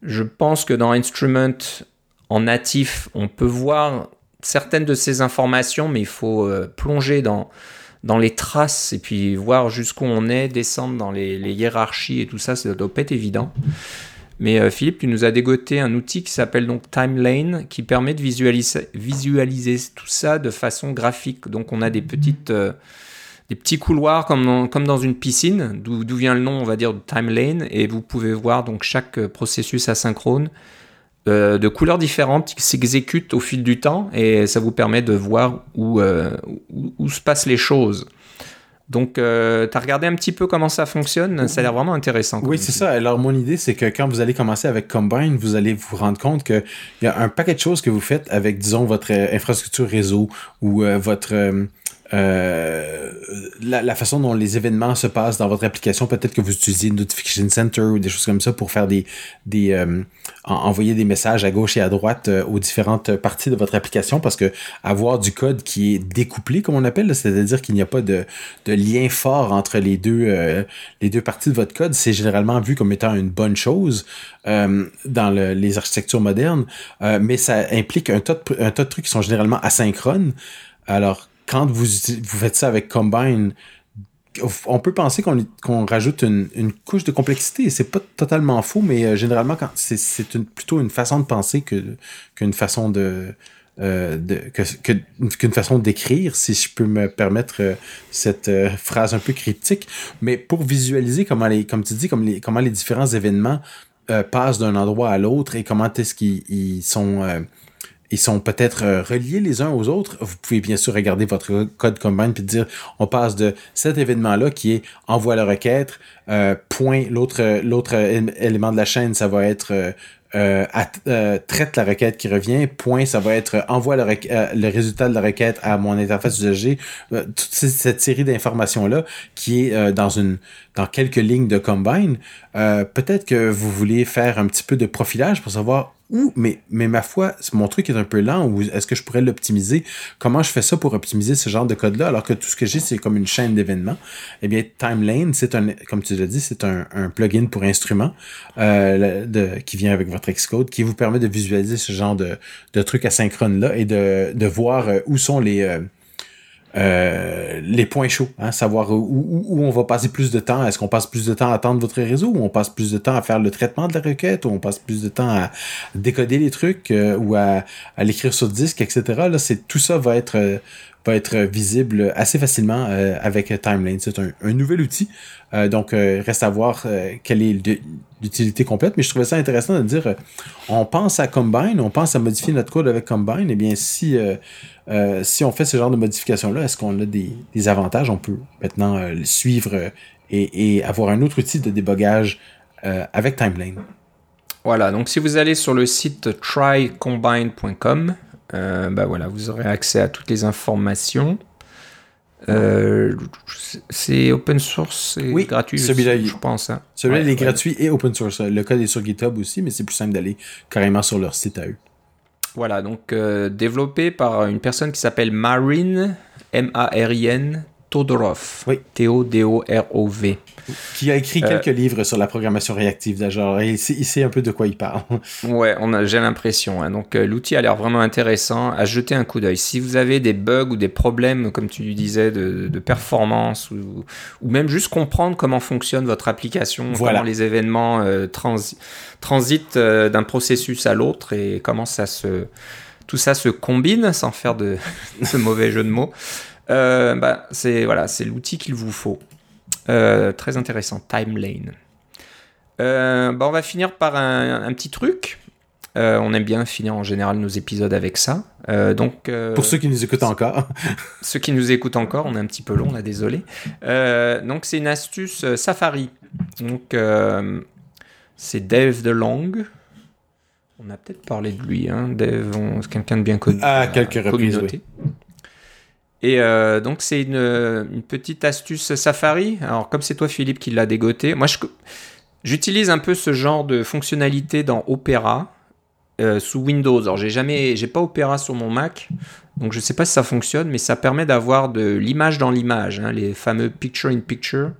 S1: Je pense que dans Instrument, en natif, on peut voir certaines de ces informations, mais il faut euh, plonger dans, dans les traces et puis voir jusqu'où on est, descendre dans les, hiérarchies et tout ça, ça doit pas être évident. Mais euh, Philippe, tu nous as dégoté un outil qui s'appelle donc Timelane qui permet de visualiser, tout ça de façon graphique. Donc on a des petites... Euh, des petits couloirs comme dans, une piscine, d'où vient le nom, on va dire, de Timelane, et vous pouvez voir donc chaque processus asynchrone euh, de couleurs différentes qui s'exécutent au fil du temps et ça vous permet de voir où, euh, où, se passent les choses. Donc, euh, tu as regardé un petit peu comment ça fonctionne? Ça a l'air vraiment intéressant.
S2: Oui, c'est ça. Alors, mon idée, c'est que quand vous allez commencer avec Combine, vous allez vous rendre compte qu'il y a un paquet de choses que vous faites avec, disons, votre infrastructure réseau ou votre euh, la, façon dont les événements se passent dans votre application, peut-être que vous utilisez Notification Center ou des choses comme ça pour faire des, des euh, envoyer des messages à gauche et à droite euh, aux différentes parties de votre application, parce que avoir du code qui est découplé, comme on appelle, c'est-à-dire qu'il n'y a pas de, de, lien fort entre les deux, les deux parties de votre code, c'est généralement vu comme étant une bonne chose dans les architectures modernes, mais ça implique un tas, de, un tas de trucs qui sont généralement asynchrones. Alors, quand vous, vous faites ça avec Combine, on peut penser qu'on rajoute une, couche de complexité. C'est pas totalement faux, mais euh, généralement c'est plutôt une façon de penser qu'une façon de, euh, qu'une façon d'écrire, si je peux me permettre euh, cette phrase un peu cryptique, mais pour visualiser comment les, comme tu dis, comme les, comment les différents événements passent d'un endroit à l'autre et comment est-ce qu'ils sont ils sont peut-être euh, reliés les uns aux autres. Vous pouvez bien sûr regarder votre code combine puis dire on passe de cet événement-là qui est envoie la requête, euh, point l'autre l'autre élément de la chaîne, ça va être euh, euh, traite la requête qui revient, point, ça va être envoie le, le, résultat de la requête à mon interface usager. toute cette série d'informations-là qui est dans une dans quelques lignes de combine. Peut-être que vous voulez faire un petit peu de profilage pour savoir ou, mais, mais ma foi, mon truc est un peu lent, ou est-ce que je pourrais l'optimiser? Comment je fais ça pour optimiser ce genre de code-là, alors que tout ce que j'ai, c'est comme une chaîne d'événements? Eh bien, Timelane, c'est un, comme tu l'as dit, c'est un, un, plugin pour instruments euh, de, qui vient avec votre Xcode, qui vous permet de visualiser ce genre de, de trucs asynchrone-là et de, de voir euh, où sont les... Euh, euh, les points chauds, hein, savoir où, on va passer plus de temps. Est-ce qu'on passe plus de temps à attendre votre réseau ou on passe plus de temps à faire le traitement de la requête ou on passe plus de temps à décoder les trucs euh, ou à, l'écrire sur disque, etc. Là, c'est tout ça va être euh, visible assez facilement avec Timeline. C'est un, un, nouvel outil, donc reste à voir quelle est l'utilité complète. Mais je trouvais ça intéressant de dire, on pense à Combine, on pense à modifier notre code avec Combine. Et eh bien si euh, si on fait ce genre de modification-là, est-ce qu'on a des, avantages? On peut maintenant euh, suivre euh, et, avoir un autre outil de débogage avec Timeline.
S1: Voilà, donc si vous allez sur le site trycombine.com, bah voilà, vous aurez accès à toutes les informations. c'est open source et gratuit, celui-là, je pense. Hein.
S2: Celui-là, est gratuit et open source. Le code est sur GitHub aussi, mais c'est plus simple d'aller carrément sur leur site à eux.
S1: Voilà, donc euh, développé par une personne qui s'appelle Marin, M-A-R-I-N, Todorov.
S2: Oui.
S1: T-O-D-O-R-O-V.
S2: Qui a écrit euh, quelques livres sur la programmation réactive d'Agile. Il, il sait un peu de quoi il parle.
S1: ouais, j'ai l'impression. Hein. Donc, euh, l'outil a l'air vraiment intéressant à jeter un coup d'œil. Si vous avez des bugs ou des problèmes, comme tu disais, de, performance ou, ou, même juste comprendre comment fonctionne votre application, comment les événements transitent d'un processus à l'autre et comment ça se tout ça se combine sans faire de, de mauvais jeu de mots. Euh, bah, c'est voilà, c'est l'outil qu'il vous faut. Euh, très intéressant, Timelane. Euh, bah, on va finir par un, petit truc. on aime bien finir en général nos épisodes avec ça. donc,
S2: Pour ceux qui nous écoutent encore.
S1: ceux qui nous écoutent encore, on est un petit peu long là, désolé. donc c'est une astuce Safari. Donc c'est Dave DeLong. On a peut-être parlé de lui, hein. Dave, c'est quelqu'un de bien connu.
S2: À quelques reprises.
S1: Et euh, donc c'est une, petite astuce Safari. Alors comme c'est toi Philippe qui l'a dégoté, moi j'utilise un peu ce genre de fonctionnalité dans Opera euh, sous Windows. Alors j'ai jamais, j'ai pas Opera sur mon Mac, donc je sais pas si ça fonctionne, mais ça permet d'avoir de l'image dans l'image, hein, les fameux picture in picture.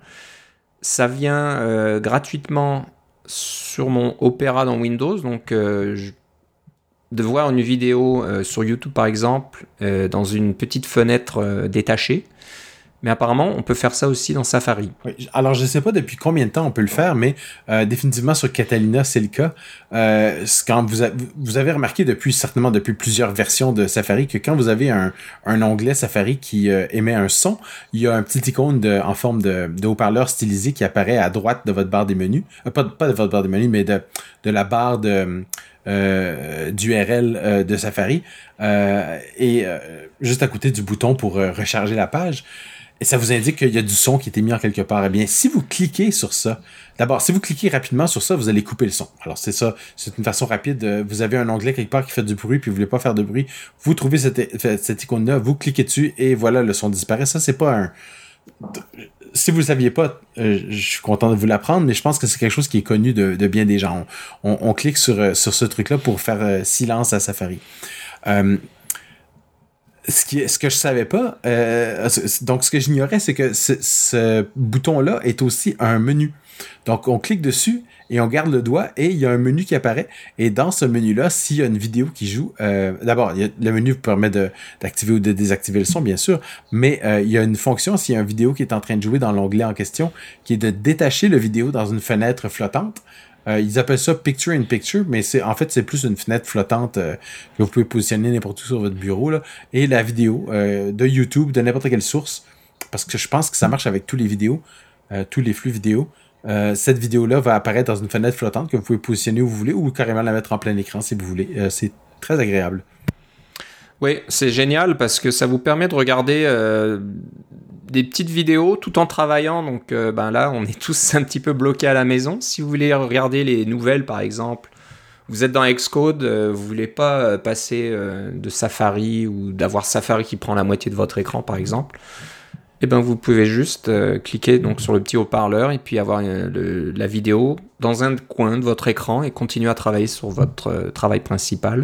S1: Ça vient euh, gratuitement sur mon Opera dans Windows, donc je de voir une vidéo euh, sur YouTube par exemple euh, dans une petite fenêtre euh, détachée. Mais apparemment, on peut faire ça aussi dans Safari.
S2: alors, je ne sais pas depuis combien de temps on peut le faire, mais définitivement sur Catalina, c'est le cas. quand vous, avez remarqué depuis certainement depuis plusieurs versions de Safari que quand vous avez un, un onglet Safari qui émet un son, il y a un petit icône en forme de, haut-parleur stylisé qui apparaît à droite de votre barre des menus. pas, de votre barre des menus, mais de la barre de euh, d'URL euh, de Safari euh, et juste à côté du bouton pour recharger la page. Et ça vous indique qu'il y a du son qui été mis en quelque part. Eh bien, si vous cliquez sur ça, d'abord, si vous cliquez rapidement sur ça, vous allez couper le son. Alors, c'est ça, c'est une façon rapide. Vous avez un onglet quelque part qui fait du bruit, puis vous voulez pas faire de bruit. Vous trouvez cette, cette icône-là, vous cliquez dessus, et voilà, le son disparaît. Ça, c'est pas un si vous ne saviez pas, euh, je suis content de vous l'apprendre, mais je pense que c'est quelque chose qui est connu de, bien des gens. On, clique sur, euh, sur ce truc-là pour faire euh, silence à Safari. ce que je savais pas, donc ce que j'ignorais, c'est que ce bouton-là est aussi un menu. Donc on clique dessus et on garde le doigt et il y a un menu qui apparaît. Et dans ce menu-là, s'il y a une vidéo qui joue, euh, d'abord, le menu vous permet d'activer ou de désactiver le son, bien sûr, mais euh, il y a une fonction s'il y a une vidéo qui est en train de jouer dans l'onglet en question, qui est de détacher le vidéo dans une fenêtre flottante. Euh, ils appellent ça picture in picture, mais c'est en fait c'est plus une fenêtre flottante que vous pouvez positionner n'importe où sur votre bureau là, et la vidéo de YouTube de n'importe quelle source, parce que je pense que ça marche avec tous les vidéos, tous les flux vidéo. Euh, cette vidéo-là va apparaître dans une fenêtre flottante que vous pouvez positionner où vous voulez ou carrément la mettre en plein écran si vous voulez. Euh, c'est très agréable.
S1: Oui, c'est génial parce que ça vous permet de regarder euh, des petites vidéos tout en travaillant. Donc ben là, on est tous un petit peu bloqués à la maison. Si vous voulez regarder les nouvelles, par exemple, vous êtes dans Xcode, vous voulez pas passer de Safari ou d'avoir Safari qui prend la moitié de votre écran, par exemple eh ben, vous pouvez juste euh, cliquer donc sur le petit haut-parleur et puis avoir euh, la vidéo dans un coin de votre écran et continuer à travailler sur votre euh, travail principal.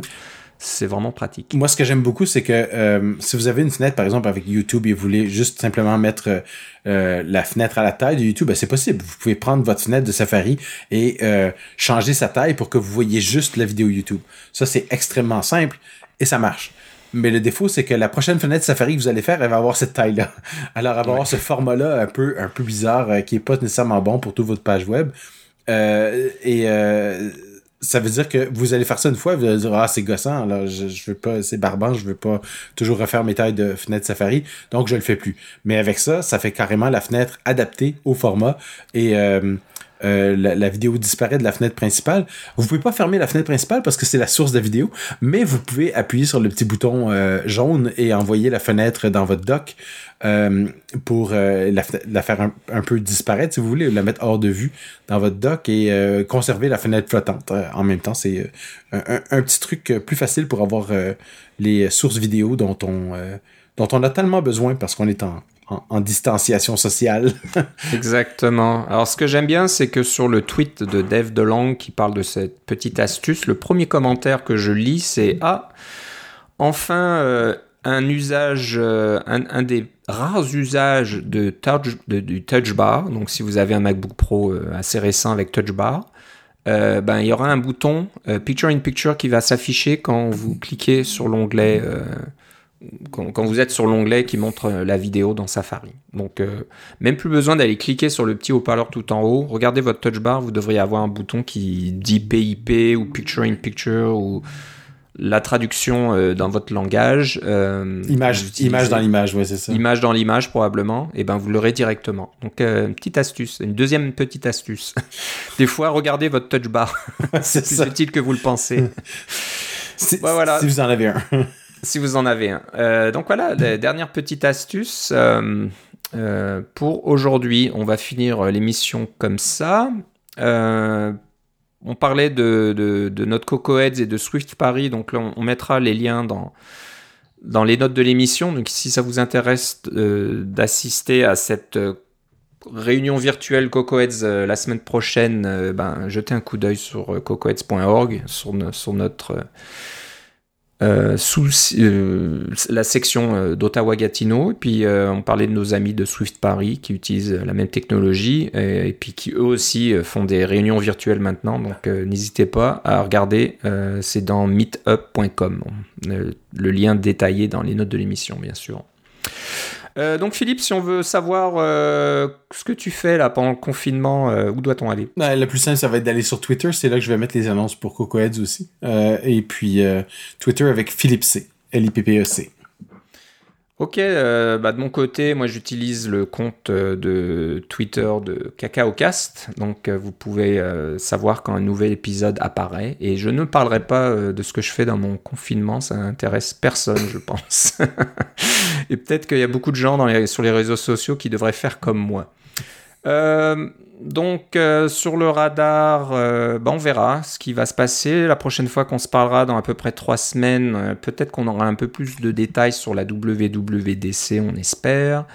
S1: C'est vraiment pratique.
S2: Moi, ce que j'aime beaucoup, c'est que si vous avez une fenêtre, par exemple, avec YouTube et vous voulez juste simplement mettre la fenêtre à la taille de YouTube, ben, c'est possible. Vous pouvez prendre votre fenêtre de Safari et changer sa taille pour que vous voyez juste la vidéo YouTube. Ça, c'est extrêmement simple et ça marche. Mais le défaut, c'est que la prochaine fenêtre Safari que vous allez faire, elle va avoir cette taille-là. Alors, elle va avoir ce format-là un peu, un peu bizarre, euh, qui est pas nécessairement bon pour toute votre page web. Euh, et euh, ça veut dire que vous allez faire ça une fois, vous allez dire ah c'est gossant, alors je, je veux pas, c'est barbant, je veux pas toujours refaire mes tailles de fenêtre Safari, donc je le fais plus. Mais avec ça, ça fait carrément la fenêtre adaptée au format et euh, la, vidéo disparaît de la fenêtre principale. Vous pouvez pas fermer la fenêtre principale parce que c'est la source de la vidéo, mais vous pouvez appuyer sur le petit bouton euh, jaune et envoyer la fenêtre dans votre dock euh, pour la, faire un, peu disparaître, si vous voulez, la mettre hors de vue dans votre dock et conserver la fenêtre flottante. en même temps, c'est un, petit truc plus facile pour avoir les sources vidéo dont on, dont on a tellement besoin parce qu'on est en en, distanciation sociale.
S1: Exactement. Alors, ce que j'aime bien, c'est que sur le tweet de Dave DeLong qui parle de cette petite astuce, le premier commentaire que je lis, c'est Ah, enfin, euh, un usage, euh, un, des rares usages de touch, du Touch Bar. Donc, si vous avez un MacBook Pro euh, assez récent avec Touch Bar, ben, il y aura un bouton Picture in Picture qui va s'afficher quand vous cliquez sur l'onglet quand, vous êtes sur l'onglet qui montre euh, la vidéo dans Safari. Donc, euh, même plus besoin d'aller cliquer sur le petit haut-parleur tout en haut. Regardez votre touch bar, vous devriez avoir un bouton qui dit PIP ou Picture in Picture ou la traduction euh, dans votre langage.
S2: image, image dans l'image, ouais, c'est ça.
S1: Image dans l'image, probablement. Et ben, vous l'aurez directement. Donc, une petite astuce, une deuxième petite astuce. Des fois, regardez votre touch bar. c'est plus utile que vous le pensez.
S2: voilà. Si vous en avez un
S1: si vous en avez un. Euh, donc voilà, dernière petite astuce euh, euh, pour aujourd'hui. On va finir l'émission comme ça. on parlait de, notre Coco Heads et de Swift Paris, donc là on, mettra les liens dans, dans les notes de l'émission. Donc si ça vous intéresse d'assister à cette réunion virtuelle CocoHeads la semaine prochaine, ben, jetez un coup d'œil sur cocoheads.org, sur notre euh, sous euh, la section euh, d'Ottawa-Gatineau. Et puis, on parlait de nos amis de Swift Paris qui utilisent la même technologie et, puis qui eux aussi font des réunions virtuelles maintenant. Donc, n'hésitez pas à regarder. C'est dans meetup.com. le lien détaillé dans les notes de l'émission, bien sûr. Euh, donc Philippe, si on veut savoir euh, ce que tu fais là pendant le confinement, euh, où doit-on aller?
S2: Ben, Le plus simple, ça va être d'aller sur Twitter. C'est là que je vais mettre les annonces pour CocoHeads aussi. et puis Twitter avec Philippe C. L-I-P-P-E-C.
S1: Ok, euh, bah de mon côté, moi j'utilise le compte euh, de Twitter de CacaoCast, donc euh, vous pouvez savoir quand un nouvel épisode apparaît. Et je ne parlerai pas de ce que je fais dans mon confinement, ça n'intéresse personne, je pense. et peut-être qu'il y a beaucoup de gens sur les réseaux sociaux qui devraient faire comme moi. Euh, donc euh, sur le radar, euh, bah, on verra ce qui va se passer. La prochaine fois qu'on se parlera dans à peu près trois semaines, peut-être qu'on aura un peu plus de détails sur la WWDC, on espère.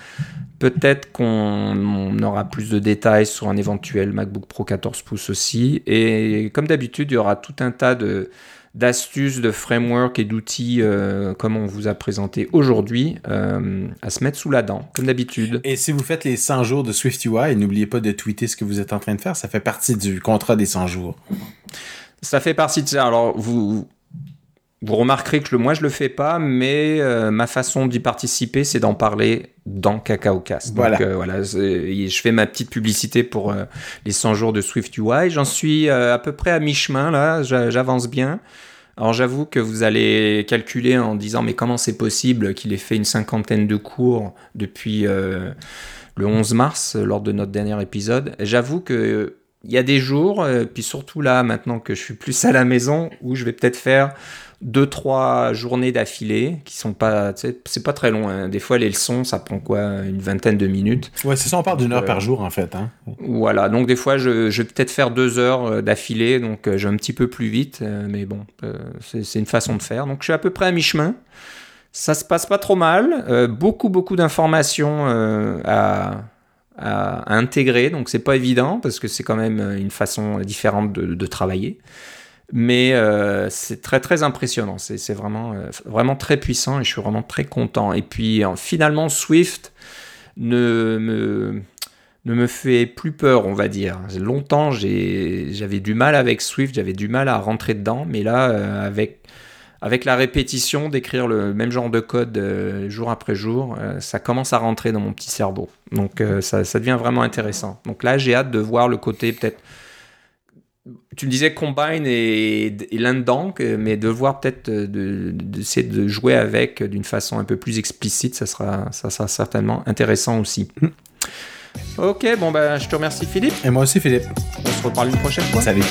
S1: Peut-être qu'on aura plus de détails sur un éventuel MacBook Pro 14 pouces aussi. Et comme d'habitude, il y aura tout un tas de d'astuces, de frameworks et d'outils euh, comme on vous a présenté aujourd'hui euh, à se mettre sous la dent, comme d'habitude.
S2: Et si vous faites les 100 jours de SwiftUI, n'oubliez pas de tweeter ce que vous êtes en train de faire, ça fait partie du contrat des 100 jours.
S1: Ça fait partie de ça. Alors, vous, vous remarquerez que moi, je le fais pas, mais euh, ma façon d'y participer, c'est d'en parler dans CacaoCast.
S2: Voilà.
S1: Donc, voilà, je fais ma petite publicité pour les 100 jours de SwiftUI. J'en suis à peu près à mi-chemin, là, j'avance bien. Alors j'avoue que vous allez calculer en disant mais comment c'est possible qu'il ait fait une cinquantaine de cours depuis euh, le 11 mars lors de notre dernier épisode. J'avoue que il y a des jours, euh, puis surtout là maintenant que je suis plus à la maison, où je vais peut-être faire deux trois journées d'affilée qui sont pas c'est pas très long hein. des fois les leçons ça prend quoi une vingtaine de minutes.
S2: Ouais c'est ça on parle d'une heure par euh, jour en fait hein.
S1: voilà. Donc des fois je, je vais peut-être faire deux heures euh, d'affilée donc euh, je vais un petit peu plus vite mais bon c'est une façon de faire. Donc je suis à peu près à mi chemin ça se passe pas trop mal. Beaucoup beaucoup d'informations à, à, intégrer. Donc c'est pas évident parce que c'est quand même une façon différente de, de travailler mais euh, c'est très très impressionnant. C'est vraiment, euh, vraiment très puissant et je suis vraiment très content. Et puis finalement, Swift ne me, ne me fait plus peur, on va dire. Longtemps, j'avais du mal avec Swift, j'avais du mal à rentrer dedans, mais là, euh, avec, avec la répétition, d'écrire le même genre de code jour après jour, ça commence à rentrer dans mon petit cerveau. Donc ça, ça devient vraiment intéressant. Donc là, j'ai hâte de voir le côté peut-être tu me disais Combine et, là-dedans, mais de voir peut-être d'essayer de, de, jouer avec d'une façon un peu plus explicite, ça sera, ça sera certainement intéressant aussi. Hmm. Ok, bon ben je te remercie Philippe.
S2: Et moi aussi Philippe.
S1: On se reparle une prochaine fois.
S2: Salut.